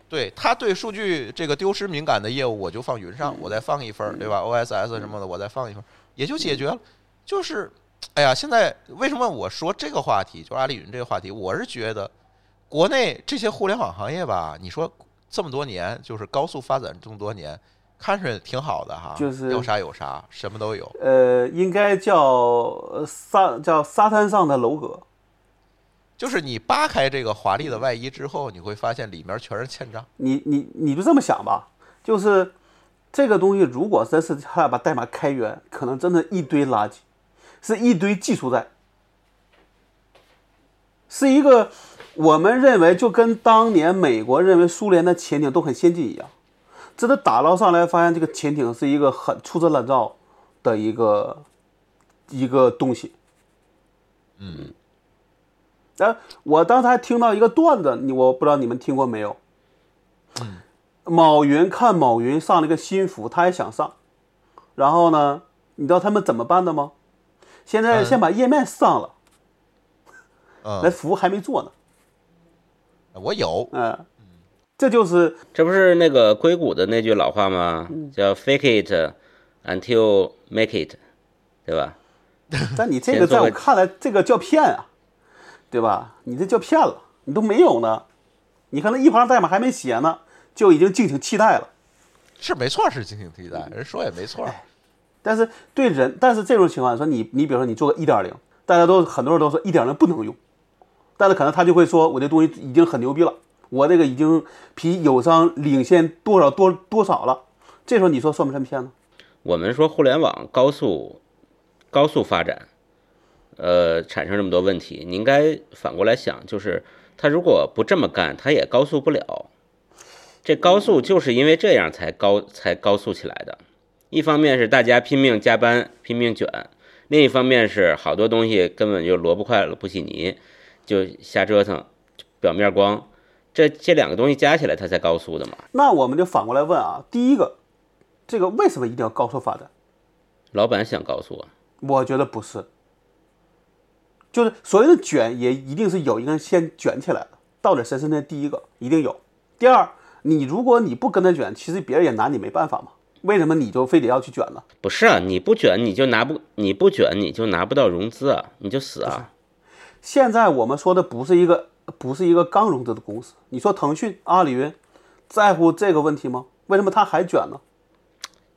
Speaker 2: 对他对数据这个丢失敏感的业务，我就放云上，我再放一份儿，对吧？OSS 什么的，我再放一份儿，也就解决了。就是，哎呀，现在为什么我说这个话题，就阿里云这个话题，我是觉得国内这些互联网行业吧，你说这么多年，就是高速发展这么多年，看着挺好的哈，
Speaker 4: 就是
Speaker 2: 要啥有啥，什么都有。
Speaker 4: 呃，应该叫呃沙叫沙滩上的楼阁。
Speaker 2: 就是你扒开这个华丽的外衣之后，你会发现里面全是欠账。
Speaker 4: 你你你就这么想吧，就是这个东西，如果真是他把代码开源，可能真的一堆垃圾，是一堆技术债，是一个我们认为就跟当年美国认为苏联的潜艇都很先进一样，真的打捞上来发现这个潜艇是一个很粗制滥造的一个一个东西。嗯，但我当时还听到一个段子，你我不知道你们听过没有？某云看某云上了一个新服，他也想上，然后呢，你知道他们怎么办的吗？现在
Speaker 2: 嗯。
Speaker 4: 先把页面上了，那
Speaker 2: 嗯，
Speaker 4: 服务还没做呢，
Speaker 2: 我有，
Speaker 4: 嗯，这就是
Speaker 3: 这不是那个硅谷的那句老话吗？叫 “fake it until make it”，对吧？
Speaker 4: 但你这个在我看来，这个叫骗啊，对吧？你这叫骗了，你都没有呢，你可能一行代码还没写呢，就已经敬请期待了。
Speaker 2: 是没错，是敬请期待，人说也没错。
Speaker 4: 但是对人，但是这种情况说你你比如说你做个一点零，大家都很多人都说一点零不能用，但是可能他就会说我这东西已经很牛逼了，我这个已经比友商领先多少多多少了，这时候你说算不算骗呢？
Speaker 3: 我们说互联网高速高速发展，呃，产生这么多问题，你应该反过来想，就是他如果不这么干，他也高速不了。这高速就是因为这样才高才高速起来的。一方面是大家拼命加班、拼命卷，另一方面是好多东西根本就萝卜快了不起泥，就瞎折腾，表面光。这这两个东西加起来，它才高速的嘛。
Speaker 4: 那我们就反过来问啊，第一个，这个为什么一定要高速发展？
Speaker 3: 老板想高速啊，
Speaker 4: 我觉得不是，就是所谓的卷，也一定是有一个人先卷起来的，到底谁是那第一个，一定有。第二，你如果你不跟他卷，其实别人也拿你没办法嘛。为什么你就非得要去卷呢？
Speaker 3: 不是啊，你不卷你就拿不你不卷你就拿不到融资啊，你就死啊。
Speaker 4: 现在我们说的不是一个不是一个刚融资的公司，你说腾讯、阿里云在乎这个问题吗？为什么他还卷呢？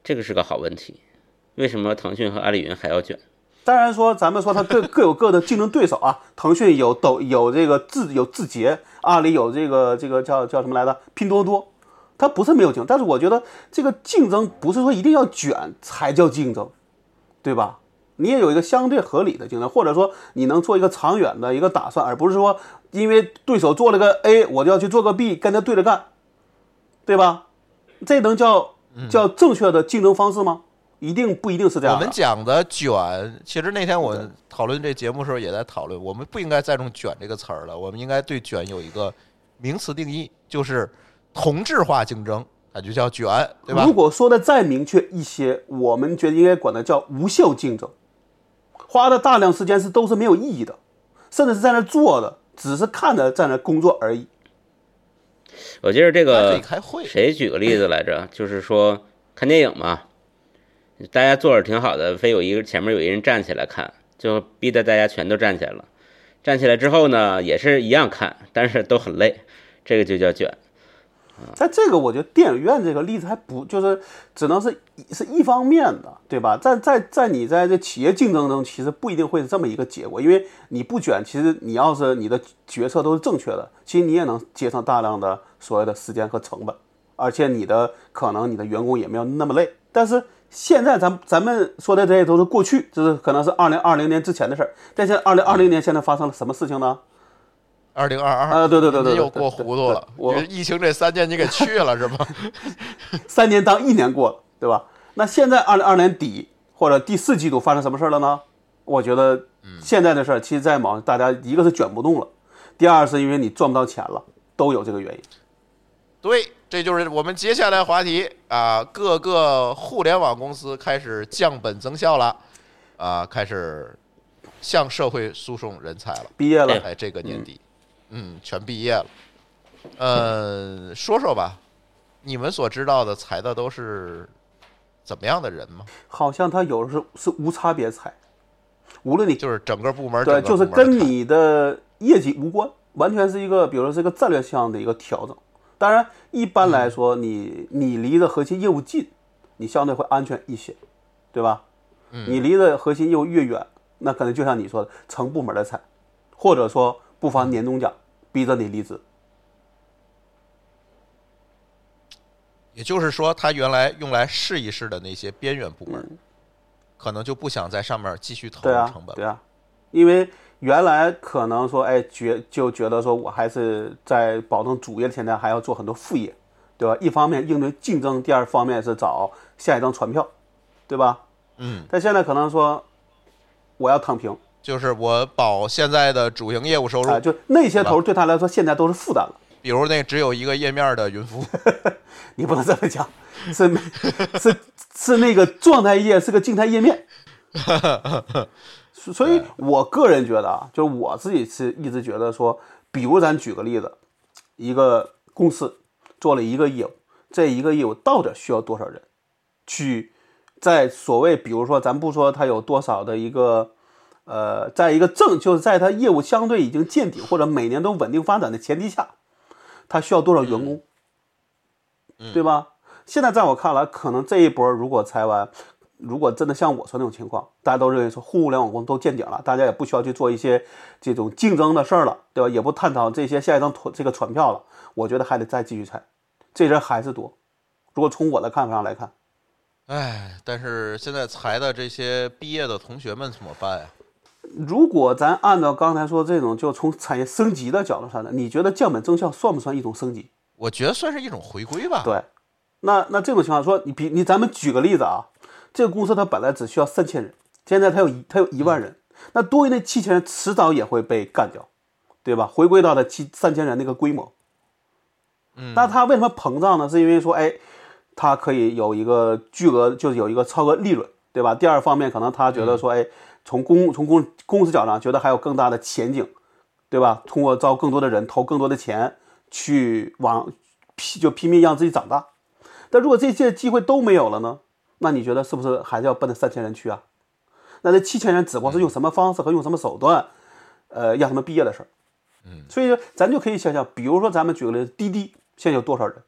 Speaker 3: 这个是个好问题，为什么腾讯和阿里云还要卷？
Speaker 4: 当然说，咱们说它各 各有各的竞争对手啊。腾讯有抖有这个字有字节，阿里有这个这个叫叫什么来着？拼多多，它不是没有竞争，但是我觉得这个竞争不是说一定要卷才叫竞争，对吧？你也有一个相对合理的竞争，或者说你能做一个长远的一个打算，而不是说因为对手做了个 A，我就要去做个 B，跟他对着干，对吧？这能叫叫正确的竞争方式吗？一定不一定是这样。
Speaker 2: 我们讲的卷，其实那天我们讨论这节目的时候也在讨论，我们不应该再用“卷”这个词儿了，我们应该对“卷”有一个名词定义，就是同质化竞争，它就叫卷，对吧
Speaker 4: 如？果说的再明确一些，我们觉得应该管它叫无效竞争，花的大量时间是都是没有意义的，甚至是在那坐的，只是看着在那工作而已。
Speaker 3: 我记得这个谁举个例子来着？就是说看电影嘛，大家坐着挺好的，非有一个前面有一人站起来看，就逼得大家全都站起来了。站起来之后呢，也是一样看，但是都很累，这个就叫卷。
Speaker 4: 在这个，我觉得电影院这个例子还不就是只能是是一方面的，对吧？在在在你在这企业竞争中，其实不一定会是这么一个结果，因为你不卷，其实你要是你的决策都是正确的，其实你也能节省大量的所谓的时间和成本，而且你的可能你的员工也没有那么累。但是现在咱咱们说的这些都是过去，就是可能是二零二零年之前的事儿。但是二零二零年现在发生了什么事情呢？
Speaker 2: 二零二二
Speaker 4: 啊对对对对对
Speaker 2: 又过糊涂了。
Speaker 4: 我
Speaker 2: 你疫情这三年你给去了是吧？
Speaker 4: 三年当一年过了，对吧？那现在二零二年底或者第四季度发生什么事儿了呢？我觉得现在的事儿，其实在忙，大家一个是卷不动了，第二是因为你赚不到钱了，都有这个原因。
Speaker 2: 对，这就是我们接下来话题啊，各个互联网公司开始降本增效了，啊，开始向社会输送人才了。
Speaker 4: 毕业了，
Speaker 2: 哎，这个年底，嗯，全毕业了。呃，说说吧，你们所知道的裁的都是怎么样的人吗？
Speaker 4: 好像他有的是是无差别裁，无论你
Speaker 2: 就是整个部门，
Speaker 4: 对，就是跟你的业绩无关，完全是一个，比如说是一个战略项的一个调整。当然，一般来说，你你离的核心业务近，你相对会安全一些，对吧？你离的核心业务越远，那可能就像你说的，成部门的裁，或者说不发年终奖，逼着你离职。
Speaker 2: 也就是说，他原来用来试一试的那些边缘部门，可能就不想在上面继续投入成，本了。
Speaker 4: 对啊，因为原来可能说，哎，觉就觉得说我还是在保证主业的前提下，还要做很多副业，对吧？一方面应对竞争，第二方面是找下一张船票，对吧？
Speaker 2: 嗯，
Speaker 4: 但现在可能说我要躺平
Speaker 2: 就是我保现在的主营业务收入，
Speaker 4: 啊、就那些头对他来说现在都是负担了。
Speaker 2: 比如那只有一个页面的云服务，
Speaker 4: 你不能这么讲，是是是那个状态页是个静态页面，所以我个人觉得啊，就是我自己是一直觉得说，比如咱举个例子，一个公司做了一个业务，这一个业务到底需要多少人去在所谓，比如说咱不说它有多少的一个。呃，在一个正就是在它业务相对已经见底或者每年都稳定发展的前提下，它需要多少员工，对吧？现在在我看来，可能这一波如果裁完，如果真的像我说那种情况，大家都认为说互联网公司都见顶了，大家也不需要去做一些这种竞争的事儿了，对吧？也不探讨这些下一张团这个船票了，我觉得还得再继续裁，这人还是多。如果从我的看法上来看，
Speaker 2: 哎，但是现在裁的这些毕业的同学们怎么办呀？
Speaker 4: 如果咱按照刚才说这种，就从产业升级的角度上来，你觉得降本增效算不算一种升级？
Speaker 2: 我觉得算是一种回归吧。
Speaker 4: 对，那那这种情况说，你比你咱们举个例子啊，这个公司它本来只需要三千人，现在它有一它有一万人，那多余那七千人迟早也会被干掉，对吧？回归到它七三千人那个规模。嗯，那它为什么膨胀呢？是因为说，哎，它可以有一个巨额，就是有一个超额利润，对吧？第二方面，可能他觉得说，哎，从公从公公司角度上觉得还有更大的前景，对吧？通过招更多的人，投更多的钱，去往拼就拼命让自己长大。但如果这些机会都没有了呢？那你觉得是不是还是要奔着三千人去啊？那这七千人只不过是用什么方式和用什么手段，呃，让他们毕业的事儿。嗯，所以说咱就可以想想，比如说咱们举个例子，滴滴现在有多少人，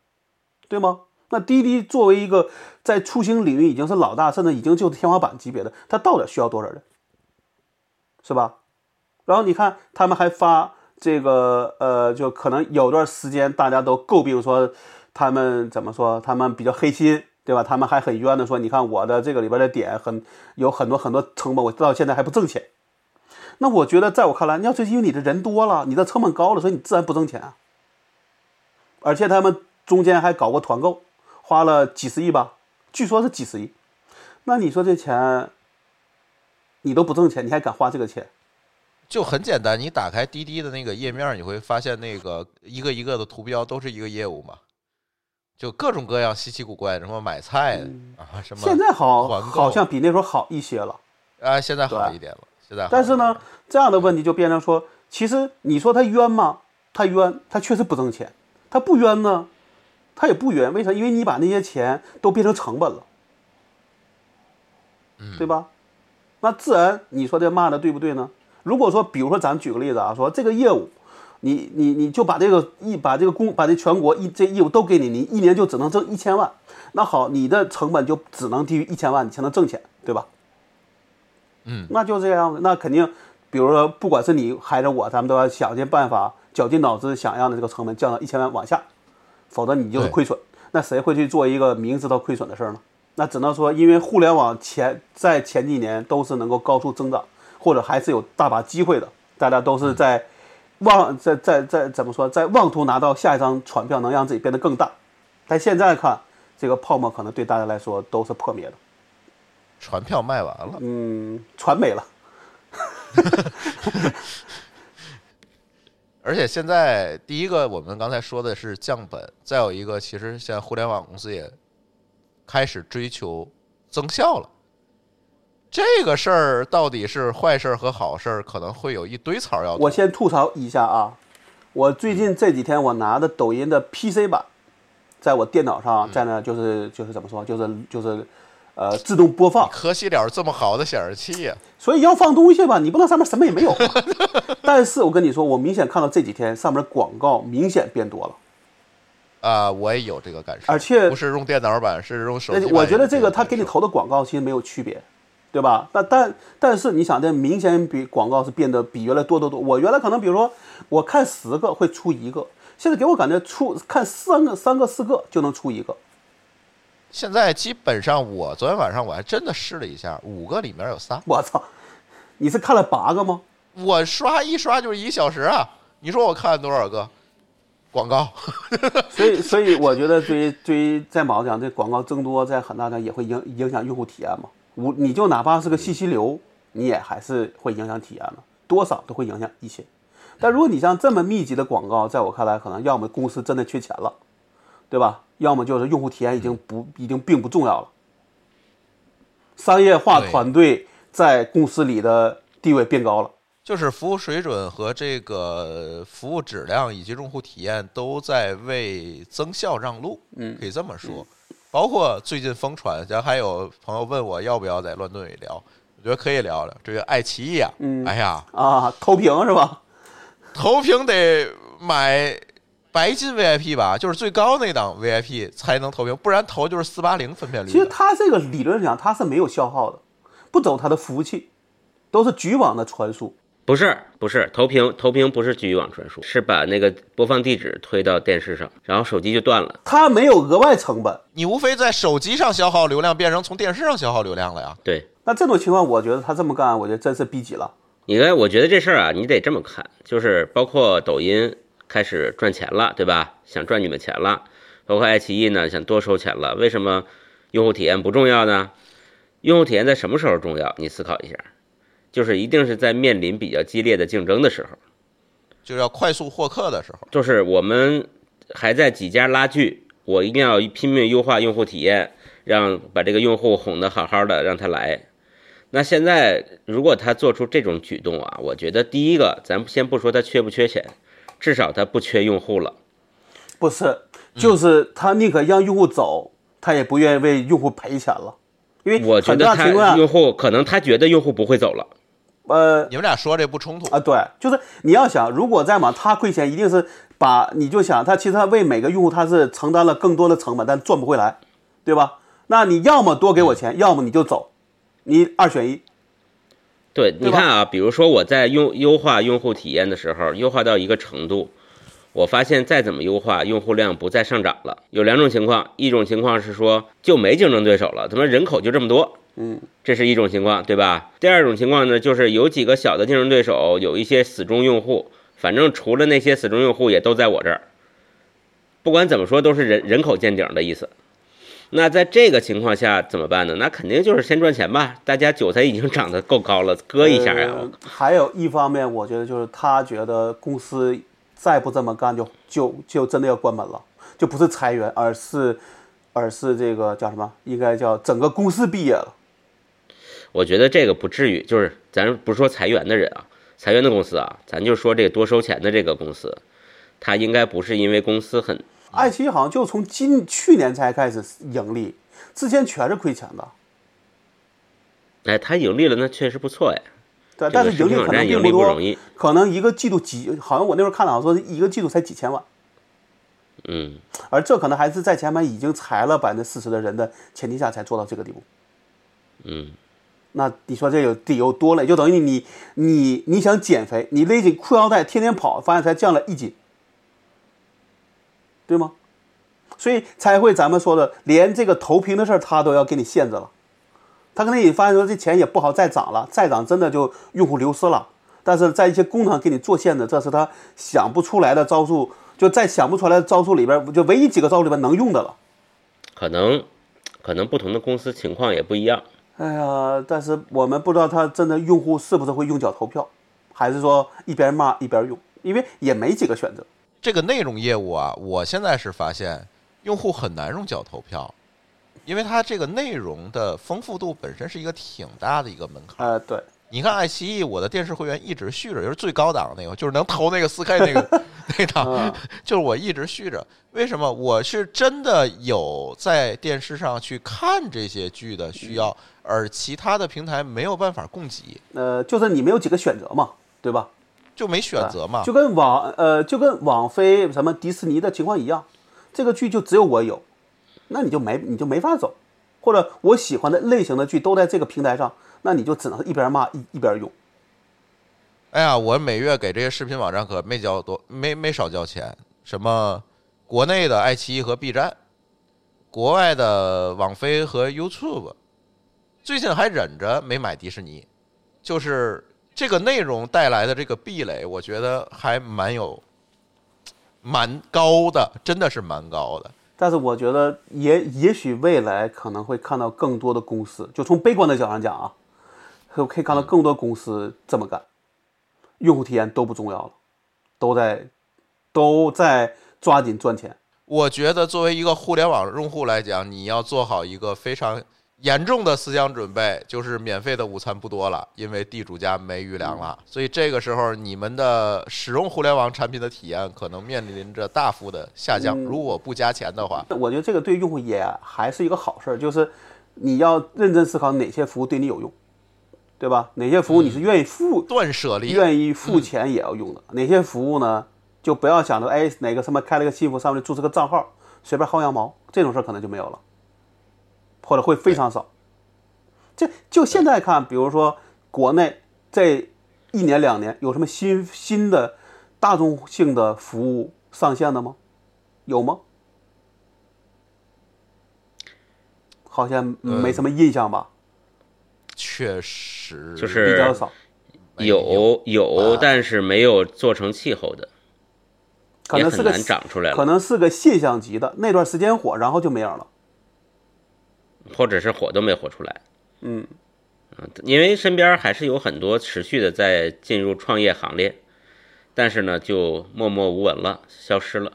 Speaker 4: 对吗？那滴滴作为一个在出行领域已经是老大，甚至已经就是天花板级别的，它到底需要多少人，是吧？然后你看他们还发这个，呃，就可能有段时间大家都诟病说他们怎么说，他们比较黑心，对吧？他们还很冤的说，你看我的这个里边的点很有很多很多成本，我到现在还不挣钱。那我觉得在我看来，你要是因为你的人多了，你的成本高了，所以你自然不挣钱啊。而且他们中间还搞过团购。花了几十亿吧，据说是几十亿。那你说这钱，你都不挣钱，你还敢花这个钱？
Speaker 2: 就很简单，你打开滴滴的那个页面，你会发现那个一个一个的图标都是一个业务嘛，就各种各样稀奇古怪，什么买菜啊，什么
Speaker 4: 现在好好像比那时候好一些了。
Speaker 2: 啊，现在好一点了，现在好
Speaker 4: 但是呢，这样的问题就变成说，其实你说他冤吗？他冤，他确实不挣钱。他不冤呢？他也不冤，为啥？因为你把那些钱都变成成本了，对吧？那自然你说这骂的对不对呢？如果说，比如说咱举个例子啊，说这个业务，你你你就把这个一把这个公把这全国一这业务都给你，你一年就只能挣一千万，那好，你的成本就只能低于一千万，你才能挣钱，对吧？
Speaker 2: 嗯，
Speaker 4: 那就这样子，那肯定，比如说，不管是你还是我，咱们都要想尽办法，绞尽脑汁，想让的这个成本降到一千万往下，否则你就是亏损。那谁会去做一个明知道亏损的事儿呢？那只能说，因为互联网前在前几年都是能够高速增长，或者还是有大把机会的，大家都是在妄在在在怎么说，在妄图拿到下一张船票，能让自己变得更大。但现在看，这个泡沫可能对大家来说都是破灭的。
Speaker 2: 船票卖完了，
Speaker 4: 嗯，船没了。
Speaker 2: 而且现在第一个，我们刚才说的是降本，再有一个，其实现在互联网公司也开始追求增效了。这个事儿到底是坏事儿和好事儿，可能会有一堆槽要。
Speaker 4: 我先吐槽一下啊，我最近这几天我拿的抖音的 PC 版，在我电脑上，在那就是就是怎么说，就是就是呃自动播放，
Speaker 2: 可惜了这么好的显示器呀、
Speaker 4: 所以要放东西吧，你不能上面什么也没有。但是我跟你说，我明显看到这几天上面广告明显变多了。
Speaker 2: 啊！我也有这个感受，
Speaker 4: 而且
Speaker 2: 不是用电脑版，是用手机。
Speaker 4: 我觉得这个
Speaker 2: 有
Speaker 4: 他给你投的广告其实没有区别，对吧？但但但是你想，这明显比广告是变得比原来多得多。我原来可能比如说我看十个会出一个，现在给我感觉出看三个、三个、四个就能出一个。
Speaker 2: 现在基本上，我昨天晚上我还真的试了一下，五个里面有仨。
Speaker 4: 我操，你是看了八个吗？
Speaker 2: 我刷一刷就是一个小时啊！你说我看了多少个广告？
Speaker 4: 所以所以我觉得对于对于在某讲，这广告增多，在很大上也会影影响用户体验嘛。无你就哪怕是个信息流，你也还是会影响体验的，多少都会影响一些。但如果你像这么密集的广告，在我看来，可能要么公司真的缺钱了，对吧？要么就是用户体验已经不已经并不重要了。商业化团队在公司里的地位变高了。
Speaker 2: 就是服务水准和这个服务质量以及用户体验都在为增效让路，
Speaker 4: 嗯
Speaker 2: 可以这么说。包括最近疯传，咱还有朋友问我要不要在乱炖里聊，我觉得可以聊聊这个爱奇艺啊。
Speaker 4: 嗯
Speaker 2: 哎呀，
Speaker 4: 啊，投屏是吧？
Speaker 2: 投屏得买白金 VIP 吧，就是最高那档 VIP 才能投屏，不然投就是四八零分辨率。
Speaker 4: 其实它这个理论上它是没有消耗的，不走它的服务器，都是局网的传输。
Speaker 3: 不是不是投屏投屏不是局域网传输，是把那个播放地址推到电视上，然后手机就断了。
Speaker 4: 它没有额外成本。
Speaker 2: 你无非在手机上消耗流量，变成从电视上消耗流量了呀。
Speaker 3: 对，
Speaker 4: 那这种情况，我觉得他这么干，我觉得真是逼急了。
Speaker 3: 你看，我觉得这事儿啊，你得这么看，就是包括抖音开始赚钱了，对吧？想赚你们钱了，包括爱奇艺呢，想多收钱了。为什么用户体验不重要呢？用户体验在什么时候重要？你思考一下，就是一定是在面临比较激烈的竞争的时候，
Speaker 2: 就是要快速获客的时候，
Speaker 3: 就是我们还在几家拉锯，我一定要拼命优化用户体验，让把这个用户哄得好好的，让他来。那现在如果他做出这种举动啊，我觉得第一个，咱先不说他缺不缺钱，至少他不缺用户了。
Speaker 4: 不是，就是他宁可让用户走，他也不愿意为用户赔钱了，因为
Speaker 3: 我觉得他用户可能他觉得用户不会走了，
Speaker 4: 呃
Speaker 2: 你们俩说这不冲突
Speaker 4: 啊，对，就是你要想，如果在嘛，他亏钱一定是把你就想他其实他为每个用户他是承担了更多的成本，但赚不回来，对吧？那你要么多给我钱，要么你就走，你二选一。
Speaker 3: 对，
Speaker 4: 对
Speaker 3: 你看啊，比如说我在用优化用户体验的时候，优化到一个程度，我发现再怎么优化，用户量不再上涨了。有两种情况，一种情况是说就没竞争对手了，他妈人口就这么多，
Speaker 4: 嗯，
Speaker 3: 这是一种情况，对吧？第二种情况呢，就是有几个小的竞争对手，有一些死忠用户，反正除了那些死忠用户，也都在我这儿。不管怎么说，都是人人口见顶的意思。那在这个情况下怎么办呢？那肯定就是先赚钱吧。大家韭菜已经长得够高了，割一下呀。
Speaker 4: 呃还有一方面，我觉得就是他觉得公司再不这么干就，就就真的要关门了，就不是裁员，而是而是这个叫什么？应该叫整个公司毕业了。
Speaker 3: 我觉得这个不至于，就是咱不是说裁员的人啊，裁员的公司啊，咱就说这个多收钱的这个公司，它应该不是因为公司很
Speaker 4: 爱奇艺好像就从今去年才开始盈利，之前全是亏钱的。
Speaker 3: 哎，它盈利了，那确实不错哎。
Speaker 4: 对，但是盈利可能并不多
Speaker 3: 不容，易，
Speaker 4: 可能一个季度几，好像我那时候看了，好像说一个季度才几千万，
Speaker 3: 嗯，
Speaker 4: 而这可能还是在前面已经裁了百分之四十的人的前提下才做到这个地步。
Speaker 3: 嗯，
Speaker 4: 那你说这有理由多了，就等于你你你想减肥，你勒紧裤腰带天天跑，发现才降了一斤，对吗？所以才会咱们说的，连这个投屏的事儿他都要给你限制了。他可能也发现说这钱也不好再涨了，再涨真的就用户流失了。但是在一些功能给你做限制，这是他想不出来的招数，就在想不出来的招数里边，就唯一几个招数里边能用的了。
Speaker 3: 可能可能不同的公司情况也不一样。
Speaker 4: 哎呀，但是我们不知道他真的用户是不是会用脚投票，还是说一边骂一边用，因为也没几个选择。
Speaker 2: 这个内容业务啊，我现在是发现用户很难用脚投票，因为它这个内容的丰富度本身是一个挺大的一个门槛。
Speaker 4: 呃，对，
Speaker 2: 你看爱奇艺，我的电视会员一直续着，就是最高档的那个，就是能投那个四 K 那个 那档
Speaker 4: 嗯，
Speaker 2: 就是我一直续着。为什么？我是真的有在电视上去看这些剧的需要，而其他的平台没有办法供给，
Speaker 4: 呃，就是你没有几个选择嘛，对吧？
Speaker 2: 就没选择嘛。
Speaker 4: 就跟网呃，就跟网飞什么迪士尼的情况一样，这个剧就只有我有，那你就没你就没法走，或者我喜欢的类型的剧都在这个平台上，那你就只能一边骂一一边用。
Speaker 2: 哎呀，我每月给这些视频网站可没交多，没没少交钱。什么国内的爱奇艺和 B 站，国外的网飞和 YouTube，最近还忍着没买迪士尼，就是这个内容带来的这个壁垒，我觉得还蛮有蛮高的，真的是蛮高的。
Speaker 4: 但是我觉得也也许未来可能会看到更多的公司，就从悲观的角度上讲啊，可可以看到更多公司这么干，用户体验都不重要了，都在都在抓紧赚钱。
Speaker 2: 我觉得作为一个互联网用户来讲，你要做好一个非常严重的思想准备，就是免费的午餐不多了，因为地主家没余粮了。所以这个时候，你们的使用互联网产品的体验可能面临着大幅的下降。如果不加钱的话，
Speaker 4: 我觉得这个对用户也还是一个好事儿，就是你要认真思考哪些服务对你有用，对吧？哪些服务你是愿意付、
Speaker 2: 断舍离，
Speaker 4: 愿意付钱也要用的，哪些服务呢？就不要想着哎哪个什么开了个新服上面注册个账号，随便薅羊毛，这种事儿可能就没有了，或者会非常少。这就现在看，比如说国内这一年两年有什么新新的大众性的服务上线的吗？有吗？好像没什么印象吧，
Speaker 2: 确实
Speaker 3: 就是
Speaker 4: 比较少。
Speaker 3: 有有，但是没有做成气候的，也很
Speaker 4: 可能是个
Speaker 3: 难长出来
Speaker 4: 可，能是个现象级的，那段时间火，然后就没影了。
Speaker 3: 或者是火都没火出来。
Speaker 4: 嗯，
Speaker 3: 因为身边还是有很多持续的在进入创业行列，但是呢，就默默无闻了，消失了。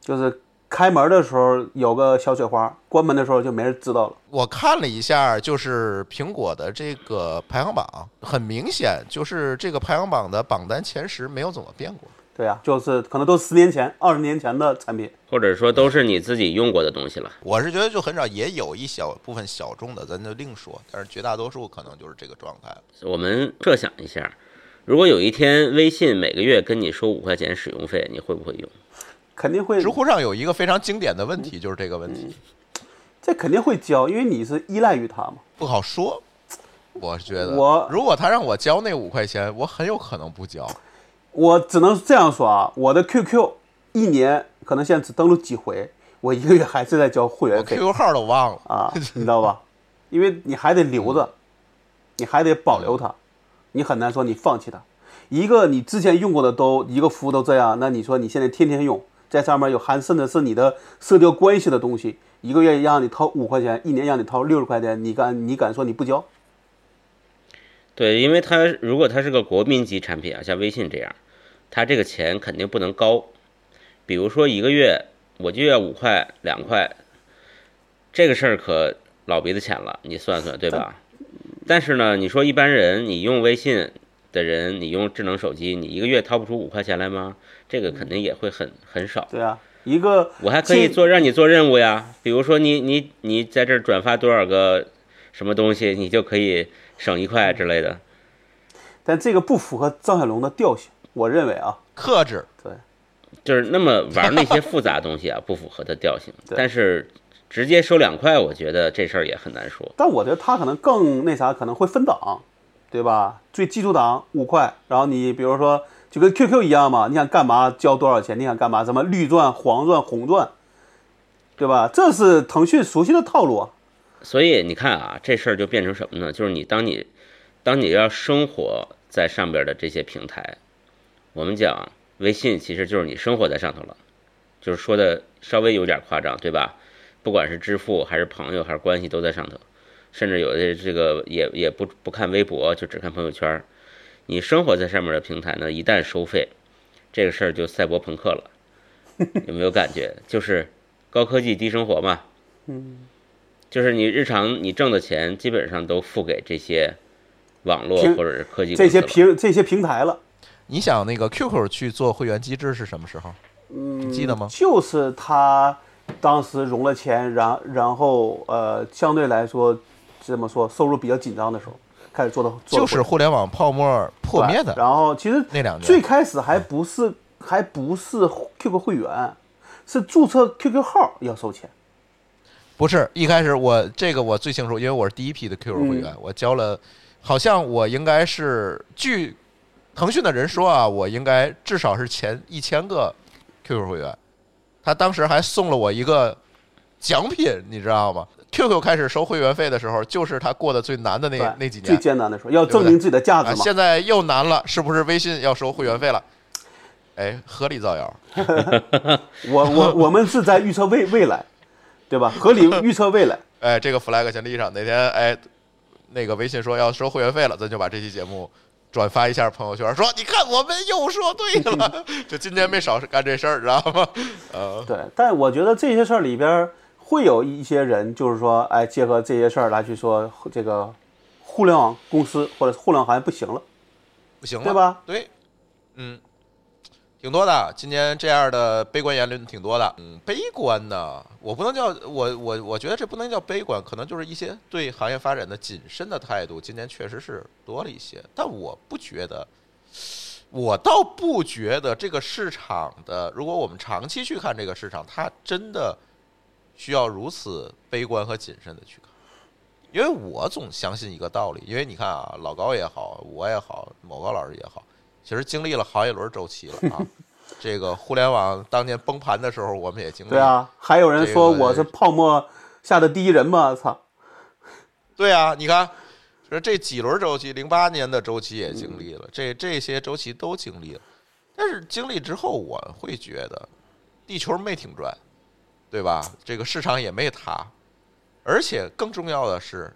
Speaker 4: 就是开门的时候有个小雪花，关门的时候就没人知道了。
Speaker 2: 我看了一下，就是苹果的这个排行榜，很明显就是这个排行榜的榜单前十没有怎么变过。
Speaker 4: 对呀、就是可能都十年前、二十年前的产品。
Speaker 3: 或者说都是你自己用过的东西了。
Speaker 2: 我是觉得就很少，也有一小部分小众的，咱就另说。但是绝大多数可能就是这个状态。
Speaker 3: 我们设想一下，如果有一天微信每个月跟你收五块钱使用费，你会不会用？
Speaker 4: 肯定会
Speaker 2: 知，乎上有一个非常经典的问题，就是这个问题，
Speaker 4: 这肯定会交，因为你是依赖于他嘛。
Speaker 2: 不好说。我是觉得，
Speaker 4: 我
Speaker 2: 如果他让我交那五块钱，我很有可能不交。
Speaker 4: 我只能这样说啊，我的 QQ 一年可能现在只登录几回，我一个月还是在交会员费
Speaker 2: QQ 号都忘了。
Speaker 4: 啊，你知道吧？因为你还得留着，你还得保留它，你很难说你放弃它。一个你之前用过的都一个服务都这样，那你说你现在天天用，在上面有含甚至是你的社交关系的东西，一个月让你掏五块钱，一年让你掏六十块钱，你敢你敢说你不交？
Speaker 3: 对，因为它如果它是个国民级产品啊，像微信这样，它这个钱肯定不能高。比如说一个月我就要五块两块，这个事儿可老鼻子浅了，你算算对吧？但是呢，你说一般人你用微信的人，你用智能手机，你一个月掏不出五块钱来吗？这个肯定也会很很少。
Speaker 4: 对啊，一个
Speaker 3: 我还可以做让你做任务呀，比如说你你你在这儿转发多少个什么东西，你就可以省一块之类的。
Speaker 4: 但这个不符合张小龙的调性，我认为啊，
Speaker 2: 克制，
Speaker 4: 对，
Speaker 3: 就是那么玩那些复杂东西啊，不符合他调性。但是直接收两块，我觉得这事儿也很难说。
Speaker 4: 但我觉得他可能更那啥，可能会分档，对吧？最基础档五块，然后你比如说就跟 QQ 一样嘛，你想干嘛交多少钱？你想干嘛？什么绿钻、黄钻、红钻，对吧？这是腾讯熟悉的套路。
Speaker 3: 所以你看啊，这事儿就变成什么呢？就是你当你当你要生活在上边的这些平台，我们讲微信其实就是你生活在上头了，就是说的稍微有点夸张，对吧？不管是支付还是朋友还是关系都在上头，甚至有的这个也也不不看微博，就只看朋友圈儿。你生活在上面的平台呢，一旦收费，这个事儿就赛博朋克了，有没有感觉？就是高科技低生活嘛。嗯就是你日常你挣的钱基本上都付给这些网络或者是科技
Speaker 4: 这些平这些平台了，
Speaker 2: 你想那个 QQ 去做会员机制是什么时候？嗯记得吗？
Speaker 4: 就是他当时融了钱，然然后呃，相对来说怎么说收入比较紧张的时候，开始做的
Speaker 2: 就是互联网泡沫破灭的
Speaker 4: 然后其实
Speaker 2: 那两年
Speaker 4: 最开始还不是还不是 QQ 会员，是注册 QQ 号要收钱。
Speaker 2: 不是一开始我这个我最清楚，因为我是第一批的 QQ 会员，我交了，好像我应该是据腾讯的人说啊，我应该至少是前一千个 QQ 会员，他当时还送了我一个奖品，你知道吗？QQ 开始收会员费的时候，就是他过得最难的那，那几年最
Speaker 4: 艰难的时候要证明自己的价值
Speaker 2: 啊，
Speaker 4: 嘛。
Speaker 2: 现在又难了，是不是微信要收会员费了？哎，合理造谣，
Speaker 4: 我我我们是在预测未未来，对吧？合理预测未来。
Speaker 2: 哎，这个 flag 先立上，哪天哎，那个微信说要收会员费了，咱就把这期节目转发一下朋友圈，说你看我们又说对了，就今天没少干这事儿，知道吗？呃，
Speaker 4: 对，但我觉得这些事儿里边儿会有一些人，就是说，哎，结合这些事儿来去说这个互联网公司或者互联网行业不行了。
Speaker 2: 不行了，
Speaker 4: 对吧？
Speaker 2: 对，嗯，挺多的。今年这样的悲观言论挺多的。嗯，悲观呢，我不能叫我我我觉得这不能叫悲观，可能就是一些对行业发展的谨慎的态度。今年确实是多了一些，但我不觉得。我倒不觉得这个市场的，如果我们长期去看这个市场，它真的需要如此悲观和谨慎的去看。因为我总相信一个道理，因为你看啊，老高也好，我也好，某高老师也好，其实经历了好几轮周期了啊。这个互联网当年崩盘的时候，我们也经历。
Speaker 4: 对，啊，还有人说我是泡沫下的第一人嘛？操！
Speaker 2: 对啊，你看，说这几轮周期，零八年的周期也经历了，这这些周期都经历了。但是经历之后，我会觉得地球没停转，对吧？这个市场也没塌，而且更重要的是，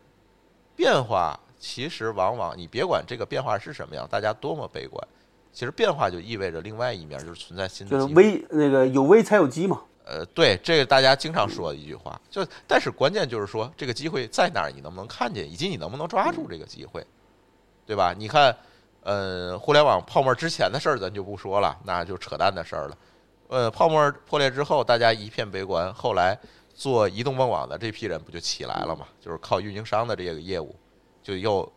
Speaker 2: 变化其实往往你别管这个变化是什么样，大家多么悲观，其实变化就意味着另外一面就是存在新的
Speaker 4: 就是
Speaker 2: 机会。
Speaker 4: 危那个有危才有机嘛。
Speaker 2: 呃，对，这个大家经常说的一句话，就但是关键就是说，这个机会在哪儿，你能不能看见，以及你能不能抓住这个机会，对吧？你看，呃，互联网泡沫之前的事儿咱就不说了，那就扯淡的事儿了。呃，泡沫破裂之后，大家一片悲观，后来做移动梦网的这批人不就起来了嘛？就是靠运营商的这个业务，就又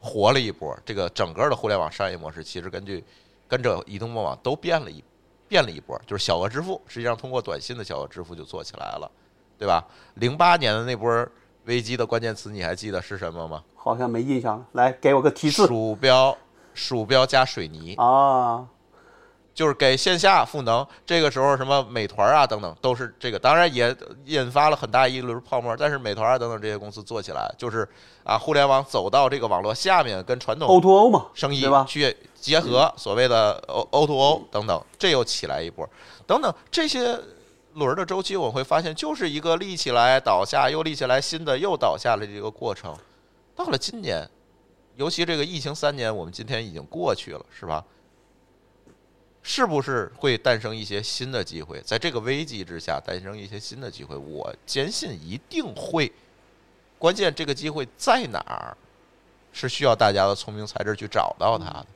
Speaker 2: 活了一波。这个整个的互联网商业模式，其实根据跟着移动梦网都变了一变了一波，就是小额支付，实际上通过短信的小额支付就做起来了，对吧？零八年的那波危机的关键词，你还记得是什么吗？
Speaker 4: 好像没印象了。来，给我个提示
Speaker 2: 鼠标，鼠标加水泥，
Speaker 4: 啊！
Speaker 2: 就是给线下赋能。这个时候，什么美团啊等等，都是这个，当然也引发了很大一轮泡沫。但是美团啊等等这些公司做起来，就是啊，互联网走到这个网络下面，跟传统
Speaker 4: O to O 嘛，
Speaker 2: 生意？去结合，所谓的 O O to O 等等，这又起来一波，等等这些轮儿的周期，我会发现就是一个立起来倒下，又立起来新的又倒下的这个过程。到了今年，尤其这个疫情三年，我们今天已经过去了，是吧？是不是会诞生一些新的机会？在这个危机之下，诞生一些新的机会，我坚信一定会。关键这个机会在哪儿？是需要大家的聪明才智去找到它的。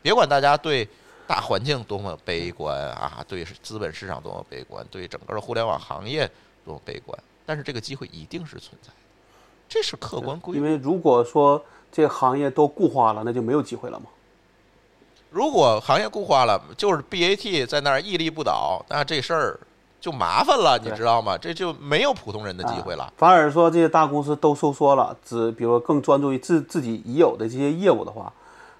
Speaker 2: 别管大家对大环境多么悲观啊，对资本市场多么悲观，对整个的互联网行业多么悲观，但是这个机会一定是存在的，这是客观规律。
Speaker 4: 因为如果说这个行业都固化了，那就没有机会了嘛。
Speaker 2: 如果行业固化了，就是 BAT 在那儿屹立不倒，那这事儿就麻烦了，你知道吗？这就没有普通人的机会了
Speaker 4: 啊。反而说这些大公司都收缩了，只比如更专注于自自己已有的这些业务的话，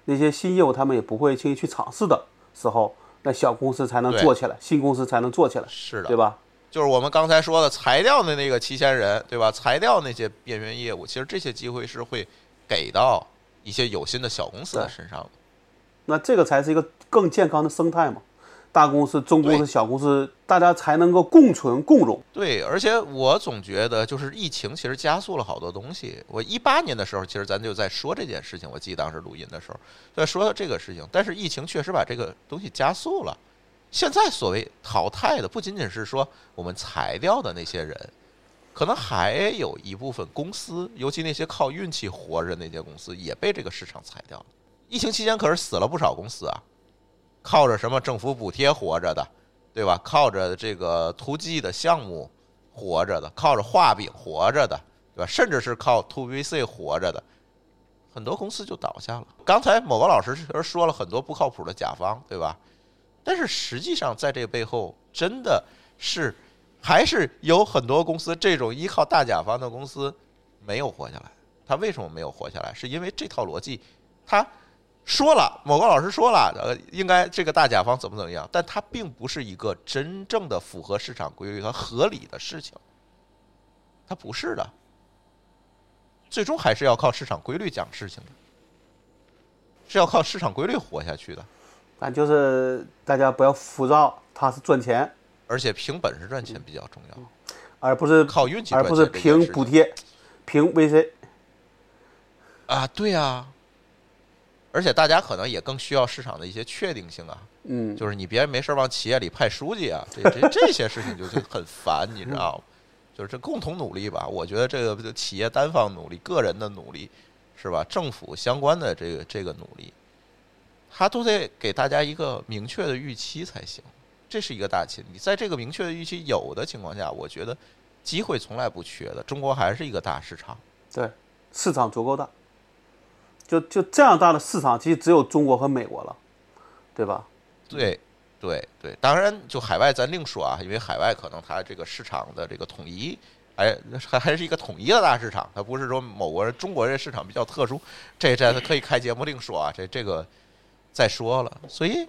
Speaker 4: 那些新业务他们也不会轻易去尝试的时候，那小公司才能做起来，新公司才能做起来，
Speaker 2: 是的，
Speaker 4: 对吧？
Speaker 2: 就是我们刚才说的裁掉的那个七千人，对吧？裁掉那些边缘业务，其实这些机会是会给到一些有心的小公司的身上的。
Speaker 4: 那这个才是一个更健康的生态嘛。大公司、中公司、小公司，大家才能够共存共荣。
Speaker 2: 对，而且我总觉得，就是疫情其实加速了好多东西。我一八年的时候，其实咱就在说这件事情，我记得当时录音的时候在说这个事情。但是疫情确实把这个东西加速了。现在所谓淘汰的，不仅仅是说我们裁掉的那些人，可能还有一部分公司，尤其那些靠运气活着的那些公司，也被这个市场裁掉了。疫情期间可是死了不少公司啊，靠着什么政府补贴活着的，对吧？靠着这个突击的项目活着的，靠着画饼活着的，对吧？甚至是靠 to B C 活着的，很多公司就倒下了。刚才某个老师其实说了很多不靠谱的甲方，对吧？但是实际上，在这个背后，真的是还是有很多公司这种依靠大甲方的公司没有活下来。他为什么没有活下来？是因为这套逻辑，他说了，某个老师说了，呃，应该这个大甲方怎么怎么样，但它并不是一个真正的符合市场规律和合理的事情，它不是的。最终还是要靠市场规律讲事情的，是要靠市场规律活下去的。
Speaker 4: 但就是大家不要浮躁，它是赚钱，
Speaker 2: 而且凭本事赚钱比较重要，
Speaker 4: 而不是
Speaker 2: 靠运气赚钱
Speaker 4: 而不是凭补贴，凭 VC。
Speaker 2: 啊，对啊。而且大家可能也更需要市场的一些确定性啊，
Speaker 4: 嗯，
Speaker 2: 就是你别没事儿往企业里派书记啊，这这这些事情就就很烦，你知道吗？就是这共同努力吧，我觉得这个企业单方努力、个人的努力，是吧？政府相关的这个这个努力，他都得给大家一个明确的预期才行，这是一个大前提。在这个明确的预期有的情况下，我觉得机会从来不缺的。中国还是一个大市场，
Speaker 4: 对，市场足够大，就就这样大的市场，其实只有中国和美国了，对吧？
Speaker 2: 对，对，对，当然就海外咱另说啊，因为海外可能它这个市场的这个统一，哎还还是一个统一的大市场，它不是说某国人中国这市场比较特殊，这这可以开节目另说啊，这这个再说了。所以，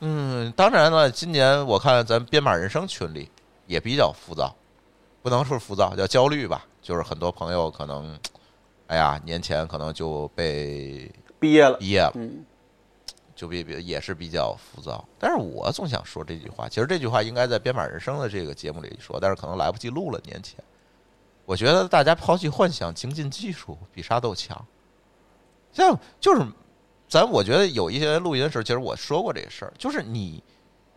Speaker 2: 嗯，当然了，今年我看咱编码人生群里也比较浮躁，不能说浮躁，叫焦虑吧，就是很多朋友可能，哎呀，年前可能就被
Speaker 4: 毕业了，
Speaker 2: 毕业了。
Speaker 4: 嗯，
Speaker 2: 就比比也是比较浮躁。但是我总想说这句话，其实这句话应该在编码人生的这个节目里说，但是可能来不及录了。年前，我觉得大家抛弃幻想，精进技术，比啥都强。像就是咱，我觉得有一些录音的时候，其实我说过这个事儿，就是你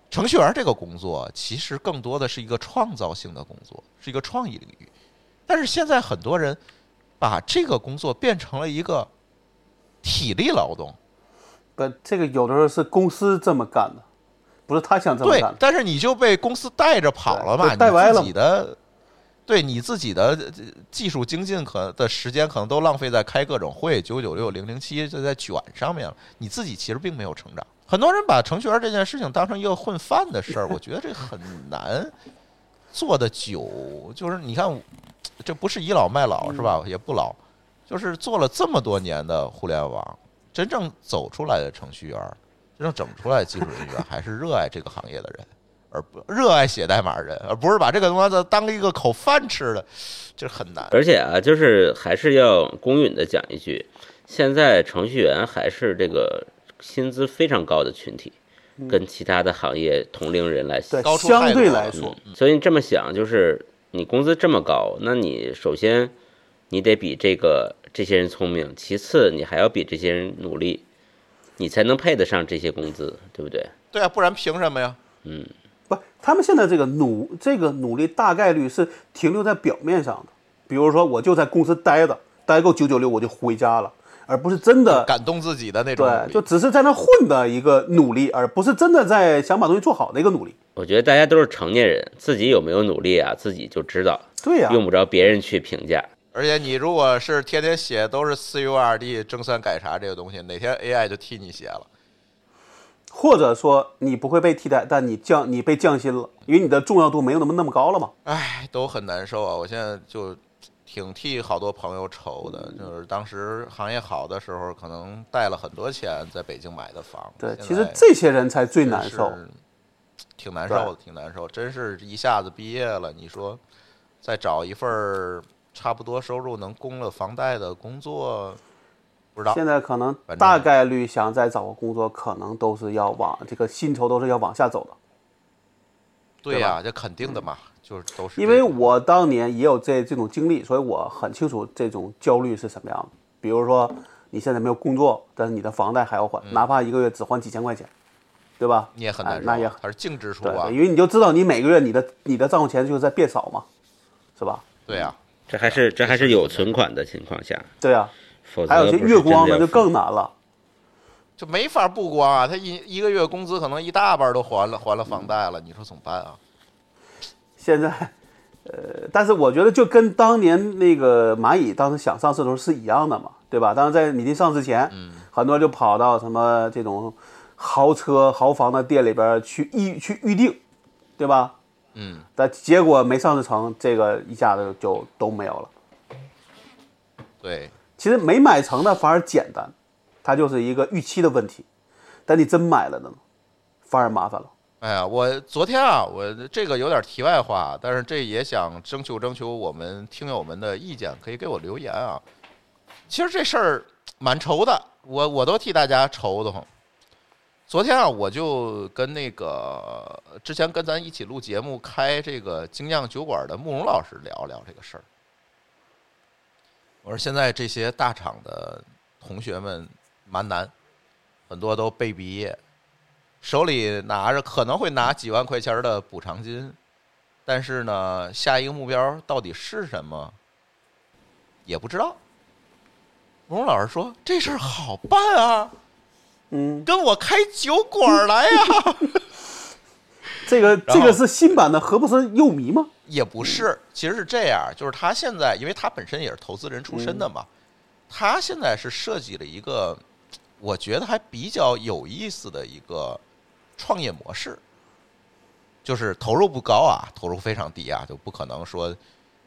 Speaker 2: 程序员这个工作其实更多的是一个创造性的工作，是一个创意领域。但是现在很多人把这个工作变成了一个体力劳动，
Speaker 4: 不，这个有的时候是公司这么干的，不是他想这么
Speaker 2: 对
Speaker 4: 干，。
Speaker 2: 但是你就被公司带着跑了嘛，
Speaker 4: 对带歪了
Speaker 2: 你自己的，对你自己的呃技术精进可的时间可能都浪费在开各种会、九九六、零零七就在卷上面了，你自己其实并没有成长。很多人把程序员这件事情当成一个混饭的事儿，我觉得这很难做的久。就是你看，这不是倚老卖老是吧？也不老，就是做了这么多年的互联网，真正走出来的程序员，真正整出来的技术人员，还是热爱这个行业的人，而不热爱写代码的人，而不是把这个东西当一个口饭吃的，这很难。
Speaker 3: 而且啊，就是还是要公允的讲一句，现在程序员还是这个薪资非常高的群体，跟其他的行业同龄人来
Speaker 4: 对
Speaker 2: 高，出
Speaker 4: 相对来说，
Speaker 3: 嗯，所以你这么想，就是你工资这么高，那你首先你得比这个这些人聪明，其次你还要比这些人努力，你才能配得上这些工资，对不对？
Speaker 2: 对啊，不然凭什么呀？
Speaker 4: 嗯不，他们现在这个努这个努力大概率是停留在表面上的。比如说，我就在公司待着，待够九九六我就回家了，而不是真的
Speaker 2: 感动自己的那种
Speaker 4: 对，就只是在那混的一个努力，而不是真的在想把东西做好的一个努力。
Speaker 3: 我觉得大家都是成年人，自己有没有努力啊，自己就知道，
Speaker 4: 对呀、
Speaker 3: 用不着别人去评价。
Speaker 2: 而且你如果是天天写都是四 U 二 D 正三改查这个东西，哪天 AI 就替你写了。
Speaker 4: 或者说你不会被替代，但你降你被降薪了，因为你的重要度没有那么那么高了嘛。
Speaker 2: 唉，都很难受啊！我现在就挺替好多朋友愁的，就是当时行业好的时候，可能贷了很多钱在北京买的房。
Speaker 4: 对，其实这些人才最难受。
Speaker 2: 挺难受的，挺难受。真是一下子毕业了，你说再找一份儿差不多收入能供了房贷的工作，不知道。
Speaker 4: 现在可能大概率想再找个工作，可能都是要往这个薪酬都是要往下走的。
Speaker 2: 对呀、这肯定的嘛，就是都是
Speaker 4: 因为我当年也有这这种经历，所以我很清楚这种焦虑是什么样的。比如说你现在没有工作，但是你的房贷还要还，哪怕一个月只还几千块钱，对吧？
Speaker 2: 你也很难受，
Speaker 4: 哎那也
Speaker 2: 它是净支出
Speaker 4: 对
Speaker 2: 啊，，
Speaker 4: 因为你就知道你每个月你的你的账户钱就是在变少嘛，是吧？
Speaker 2: 对呀、
Speaker 3: 这还是这还是有存款的情况下，
Speaker 4: 对啊，
Speaker 3: 否则
Speaker 4: 还有些月光的就更难了。
Speaker 2: 就没法不光啊，他一一个月工资可能一大半都还了，还了房贷了，你说怎么办啊？
Speaker 4: 现在，呃，但是我觉得就跟当年那个蚂蚁当时想上市的时候是一样的嘛，对吧？当时在米粒上市前，
Speaker 2: 嗯
Speaker 4: 很多人就跑到什么这种豪车、豪房的店里边去预去预定，对吧？
Speaker 2: 嗯，
Speaker 4: 但结果没上市成，这个一下子就都没有了。
Speaker 2: 对，
Speaker 4: 其实没买成的反而简单，它就是一个预期的问题。但你真买了的呢，反而麻烦了。
Speaker 2: 哎呀，我昨天啊，我这个有点题外话，但是这也想征求征求我们听友们的意见，可以给我留言啊。其实这事儿蛮愁的，我我都替大家愁的慌。昨天啊，我就跟那个之前跟咱一起录节目、开这个精酿酒馆的慕容老师聊聊这个事儿。我说现在这些大厂的同学们蛮难，很多都被毕业，手里拿着可能会拿几万块钱的补偿金，但是呢，下一个目标到底是什么，也不知道。慕容老师说这事儿好办啊，
Speaker 4: 嗯，
Speaker 2: 跟我开酒馆来呀、
Speaker 4: 这个这个是新版的，何不森幼迷吗？
Speaker 2: 也不是，其实是这样，就是他现在，因为他本身也是投资人出身的嘛，他现在是设计了一个我觉得还比较有意思的一个创业模式，就是投入不高啊，投入非常低啊，就不可能说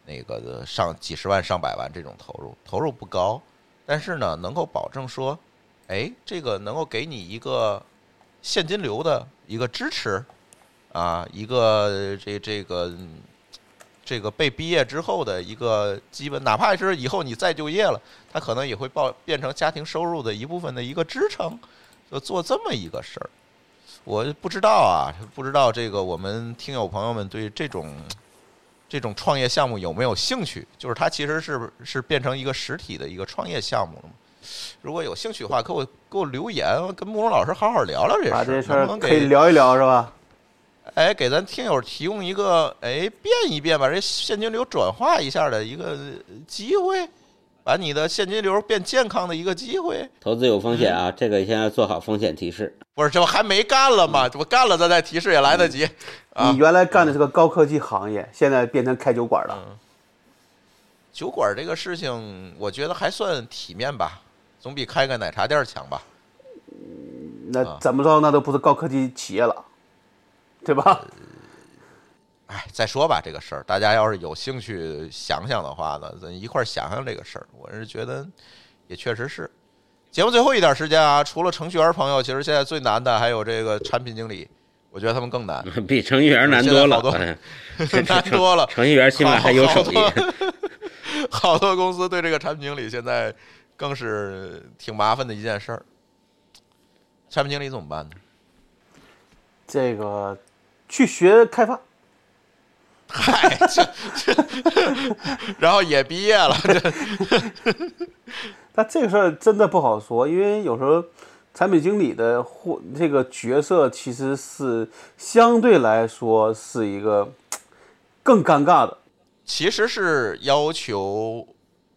Speaker 2: 那个上几十万、上百万这种投入，投入不高，但是呢，能够保证说，哎，这个能够给你一个现金流的一个支持啊，一个这这个。这个被毕业之后的一个基本，哪怕是以后你再就业了，他可能也会报变成家庭收入的一部分的一个支撑，就做这么一个事儿。我不知道啊，不知道这个我们听友朋友们对这种这种创业项目有没有兴趣？就是它其实是是变成一个实体的一个创业项目了吗？如果有兴趣的话，给我给我留言，跟慕容老师好好聊聊这事儿，
Speaker 4: 把这事
Speaker 2: 能不能
Speaker 4: 儿可以聊一聊，是吧？
Speaker 2: 哎，给咱听友提供一个哎变一变，把这现金流转化一下的一个机会，把你的现金流变健康的一个机会。
Speaker 3: 投资有风险啊，这个先要做好风险提示。
Speaker 2: 不是，这不还没干了吗？这不干了，咱再提示也来得及。啊
Speaker 4: 你原来干的是个高科技行业，现在变成开酒馆了。
Speaker 2: 酒馆这个事情，我觉得还算体面吧，总比开个奶茶店强吧。
Speaker 4: 那怎么着，那都不是高科技企业了，对吧？
Speaker 2: 哎，再说吧，这个事儿，大家要是有兴趣想想的话呢，咱一块儿想想这个事儿。我是觉得也确实是。节目最后一点时间啊，除了程序员朋友，其实现在最难的还有这个产品经理，我觉得他们更难，
Speaker 3: 比程序员难多了，
Speaker 2: 难多了。
Speaker 3: 程序员起码还有手艺。
Speaker 2: 好多公司对这个产品经理现在更是挺麻烦的一件事儿。产品经理怎么办呢？
Speaker 4: 这个去学开发，
Speaker 2: 嗨，这这，然后也毕业了，这
Speaker 4: 但这个事儿真的不好说，因为有时候产品经理的或这个角色其实是相对来说是一个更尴尬的。
Speaker 2: 其实是要求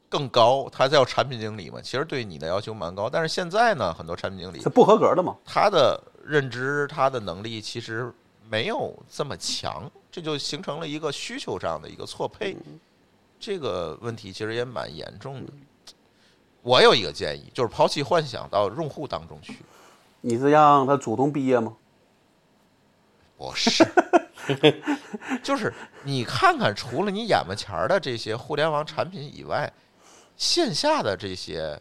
Speaker 2: 更高，他叫产品经理嘛，其实对你的要求蛮高。但是现在呢，很多产品经理
Speaker 4: 是不合格的嘛？
Speaker 2: 他的认知、他的能力其实没有这么强，这就形成了一个需求上的一个错配。这个问题其实也蛮严重的。我有一个建议，就是抛弃幻想到用户当中去。
Speaker 4: 你是让他主动毕业吗？
Speaker 2: 不是，就是你看看，除了你眼巴前儿的这些互联网产品以外，线下的这些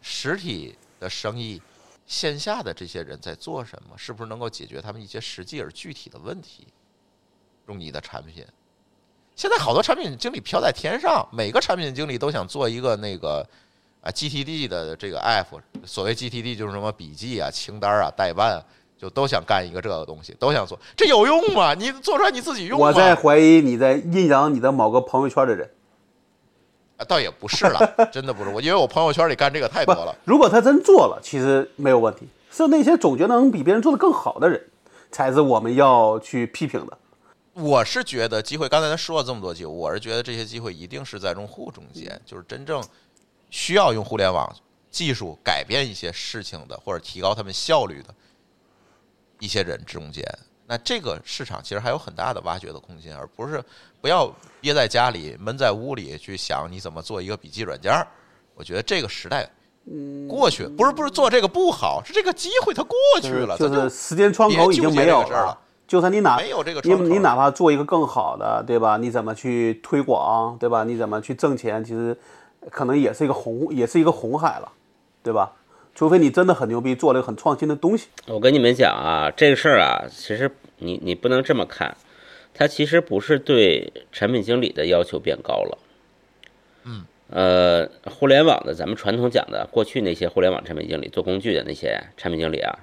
Speaker 2: 实体的生意，线下的这些人在做什么？是不是能够解决他们一些实际而具体的问题？用你的产品，现在好多产品经理飘在天上，每个产品经理都想做一个那个啊 GTD 的这个 app，所谓 GTD 就是什么笔记啊、清单啊、代办啊。就都想干一个这个东西，都想做，这有用吗？你做出来你自己用吗？
Speaker 4: 我在怀疑你在阴阳你的某个朋友圈的人。
Speaker 2: 啊，倒也不是了，真的不是我，因为我朋友圈里干这个太多了。，
Speaker 4: 如果他真做了，其实没有问题。是那些总觉得能比别人做的更好的人，才是我们要去批评的。
Speaker 2: 我是觉得机会，刚才咱说了这么多机会，我是觉得这些机会一定是在用户中间，就是真正需要用互联网技术改变一些事情的，或者提高他们效率的一些人中间。那这个市场其实还有很大的挖掘的空间，而不是不要憋在家里闷在屋里去想你怎么做一个笔记软件儿。我觉得这个时代过去，不是不是做这个不好，是这个机会它过去了，
Speaker 4: 就
Speaker 2: 咱
Speaker 4: 是时间窗口已经没有
Speaker 2: 了
Speaker 4: 就算你哪
Speaker 2: 没有这个
Speaker 4: 你你哪怕做一个更好的，对吧？你怎么去推广，对吧？你怎么去挣钱，其实可能也是一个红，也是一个红海了，对吧？除非你真的很牛逼，做了一个很创新的东西。
Speaker 3: 我跟你们讲啊，这个事儿啊，其实你你不能这么看，它其实不是对产品经理的要求变高了。
Speaker 2: 嗯，
Speaker 3: 呃，互联网的咱们传统讲的，过去那些互联网产品经理做工具的那些产品经理啊，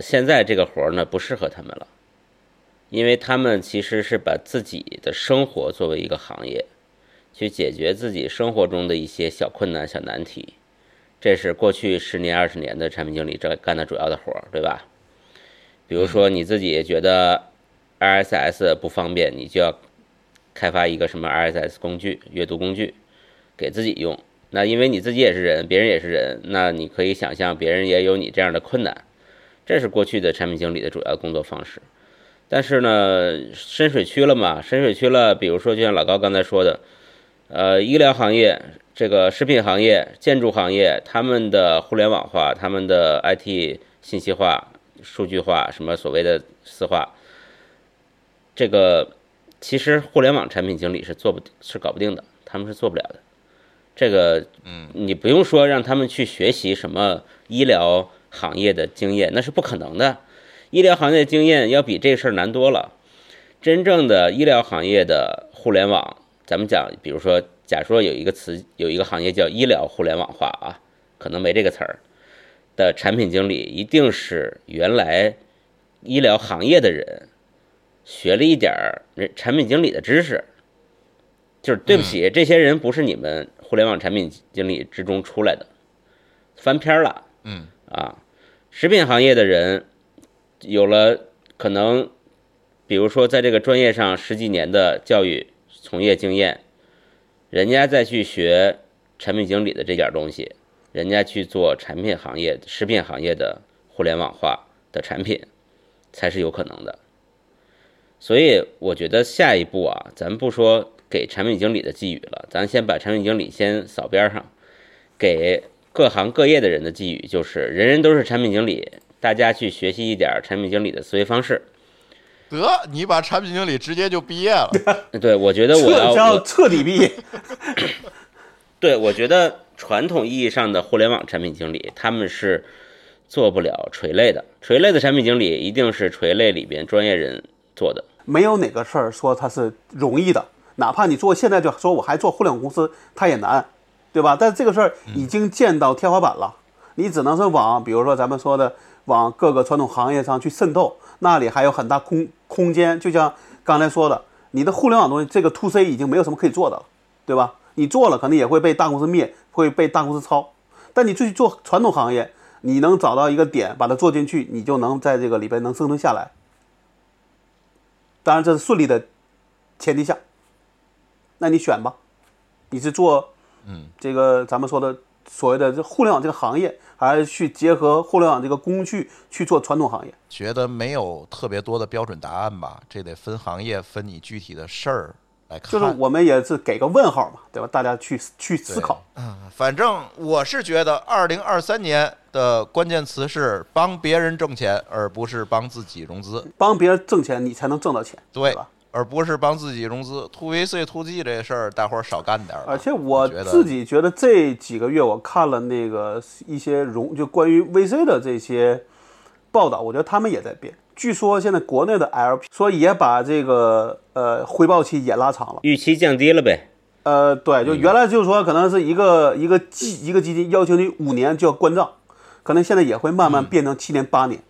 Speaker 3: 现在这个活儿呢不适合他们了，因为他们其实是把自己的生活作为一个行业，去解决自己生活中的一些小困难、小难题。这是过去十年、二十年的产品经理这干的主要的活儿，对吧？比如说你自己觉得 RSS 不方便，你就要开发一个什么 RSS 工具、阅读工具给自己用。那因为你自己也是人，别人也是人，那你可以想象别人也有你这样的困难。这是过去的产品经理的主要工作方式。但是呢，深水区了嘛，深水区了，比如说就像老高刚才说的，呃，医疗行业、这个食品行业、建筑行业，他们的互联网化、他们的 IT 信息化、数据化，什么所谓的私化，这个其实互联网产品经理是做不是搞不定的，他们是做不了的。这个，
Speaker 2: 嗯，
Speaker 3: 你不用说让他们去学习什么医疗行业的经验，那是不可能的。医疗行业经验要比这事儿难多了。真正的医疗行业的互联网，咱们讲，比如说，假说有一个词，有一个行业叫医疗互联网化啊，可能没这个词儿的产品经理，一定是原来医疗行业的人学了一点儿人产品经理的知识。就是对不起，这些人不是你们互联网产品经理之中出来的，翻篇儿了。
Speaker 2: 嗯
Speaker 3: 啊，食品行业的人有了可能比如说在这个专业上十几年的教育从业经验，人家再去学产品经理的这点东西，人家去做产品行业、食品行业的互联网化的产品，才是有可能的。所以我觉得下一步啊，咱不说给产品经理的寄语了，咱先把产品经理先扫边上，给各行各业的人的寄语就是：人人都是产品经理，大家去学习一点产品经理的思维方式。
Speaker 2: 得，你把产品经理直接就毕业了。
Speaker 3: 对，我觉得我要
Speaker 4: 彻叫彻底毕业。
Speaker 3: 对我觉得传统意义上的互联网产品经理，他们是做不了垂类的。垂类的产品经理一定是垂类里边专业人做的。
Speaker 4: 没有哪个事儿说它是容易的，哪怕你做现在就说我还做互联网公司，它也难，对吧？但是这个事儿已经见到天花板了，你只能是往，比如说咱们说的，往各个传统行业上去渗透，那里还有很大空空间。就像刚才说的，你的互联网东西，这个 to C 已经没有什么可以做的了，对吧？你做了，可能也会被大公司灭，会被大公司抄。但你去做传统行业，你能找到一个点，把它做进去，你就能在这个里边能生存下来。当然，这是顺利的前提下，那你选吧，你是做
Speaker 2: 嗯
Speaker 4: 这个咱们说的所谓的这互联网这个行业，还是去结合互联网这个工具去做传统行业？
Speaker 2: 觉得没有特别多的标准答案吧，这得分行业，分你具体的事儿来看。
Speaker 4: 就是我们也是给个问号嘛，对吧？大家去去思考。
Speaker 2: 反正我是觉得，二零二三年的关键词是帮别人挣钱，而不是帮自己融资。
Speaker 4: 帮别人挣钱，你才能挣到钱，
Speaker 2: 对
Speaker 4: 吧？
Speaker 2: 而不是帮自己融资。to VC to G 这事儿，大伙儿少干点儿。
Speaker 4: 而且我自己觉得这几个月我看了那个一些融就关于 VC 的这些报道，我觉得他们也在变。据说现在国内的 LP 说也把这个呃回报期也拉长了。
Speaker 3: 预期降低了呗。
Speaker 4: 呃，对，就原来就是说可能是一个一个基一个基金要求你五年就要关账，可能现在也会慢慢变成七年八年。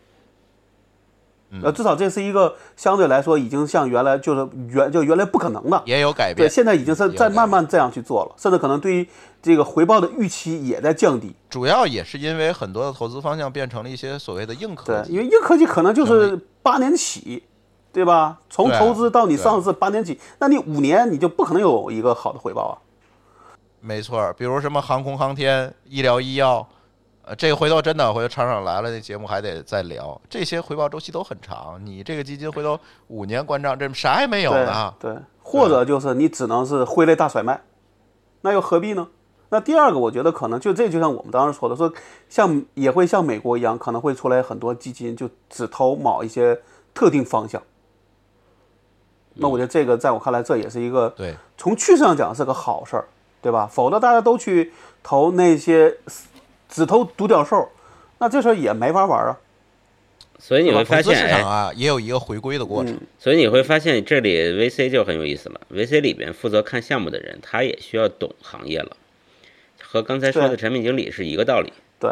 Speaker 4: 呃，至少这是一个相对来说已经像原来就是原就原来不可能的，
Speaker 2: 也有改变
Speaker 4: 对，
Speaker 2: 变。
Speaker 4: 现在已经是在
Speaker 2: 也有改
Speaker 4: 慢慢这样去做了，甚至可能对于这个回报的预期也在降低。
Speaker 2: 主要也是因为很多的投资方向变成了一些所谓的硬科
Speaker 4: 对，
Speaker 2: 技。
Speaker 4: 因为硬科技可能就是八年起，对吧？从投资到你上市八年起，那你五年你就不可能有一个好的回报啊。
Speaker 2: 没错儿，比如什么航空航天、医疗医药，呃，这个回头真的，回头厂长来了，那节目还得再聊。这些回报周期都很长，你这个基金回头五年关账，这啥也没有
Speaker 4: 对
Speaker 2: 呢。
Speaker 4: 对，或者就是你只能是挥泪大甩卖，那又何必呢？那第二个，我觉得可能就这就像我们当时说的，说像也会像美国一样，可能会出来很多基金就只投某一些特定方向。那我觉得这个在我看来，这也是一个
Speaker 2: 对，
Speaker 4: 从趋势上讲是个好事儿，对吧？否则大家都去投那些只投独角兽，那这事儿也没法玩啊。
Speaker 3: 所以你会发现，哎，
Speaker 2: 市场啊，也有一个回归的过程。
Speaker 4: 嗯
Speaker 3: 所以你会发现这里 VC 就很有意思了。VC 里边负责看项目的人，他也需要懂行业了，和刚才说的产品经理是一个道理。
Speaker 4: 对，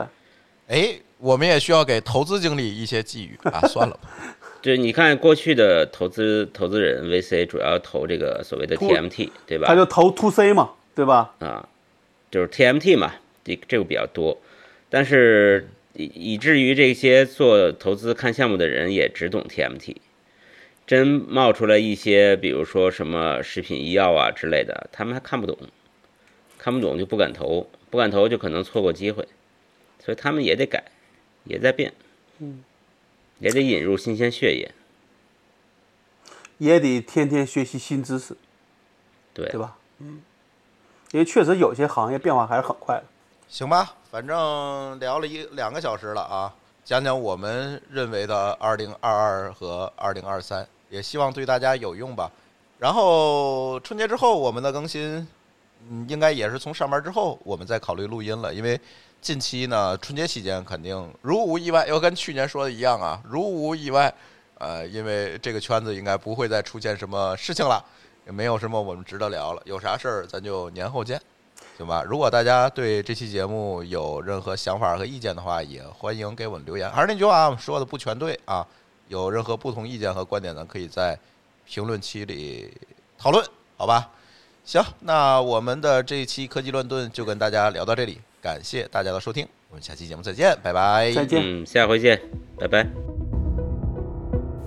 Speaker 2: 哎，我们也需要给投资经理一些寄语 啊。算了吧，
Speaker 3: 就你看过去的投资投资人 VC 主要投这个所谓的 TMT，对吧？
Speaker 4: 他就投 to C 嘛，对吧？
Speaker 3: 啊，就是 TMT 嘛，这这个比较多，但是以以至于这些做投资看项目的人也只懂 TMT，真冒出来一些，比如说什么食品医药啊之类的，他们还看不懂，看不懂就不敢投，不敢投就可能错过机会，所以他们也得改，也在变，嗯，也得引入新鲜血液，
Speaker 4: 也得天天学习新知识，
Speaker 3: 对
Speaker 4: 对吧？嗯，因为确实有些行业变化还是很快的。
Speaker 2: 行吧，反正聊了一两个小时了啊，讲讲我们认为的二零二二和二零二三，也希望对大家有用吧。然后春节之后我们的更新，嗯，应该也是从上班之后我们再考虑录音了，因为近期呢春节期间肯定如无意外，又跟去年说的一样啊，如无意外，呃，因为这个圈子应该不会再出现什么事情了，也没有什么我们值得聊了，有啥事儿咱就年后见。行吧，如果大家对这期节目有任何想法和意见的话，也欢迎给我们留言。还是那句话，说的不全对啊，有任何不同意见和观点呢，可以在评论区里讨论，好吧？行，那我们的这一期科技乱炖就跟大家聊到这里，感谢大家的收听，我们下期节目再见，拜拜。
Speaker 4: 再见。
Speaker 3: 嗯，下回见，拜拜。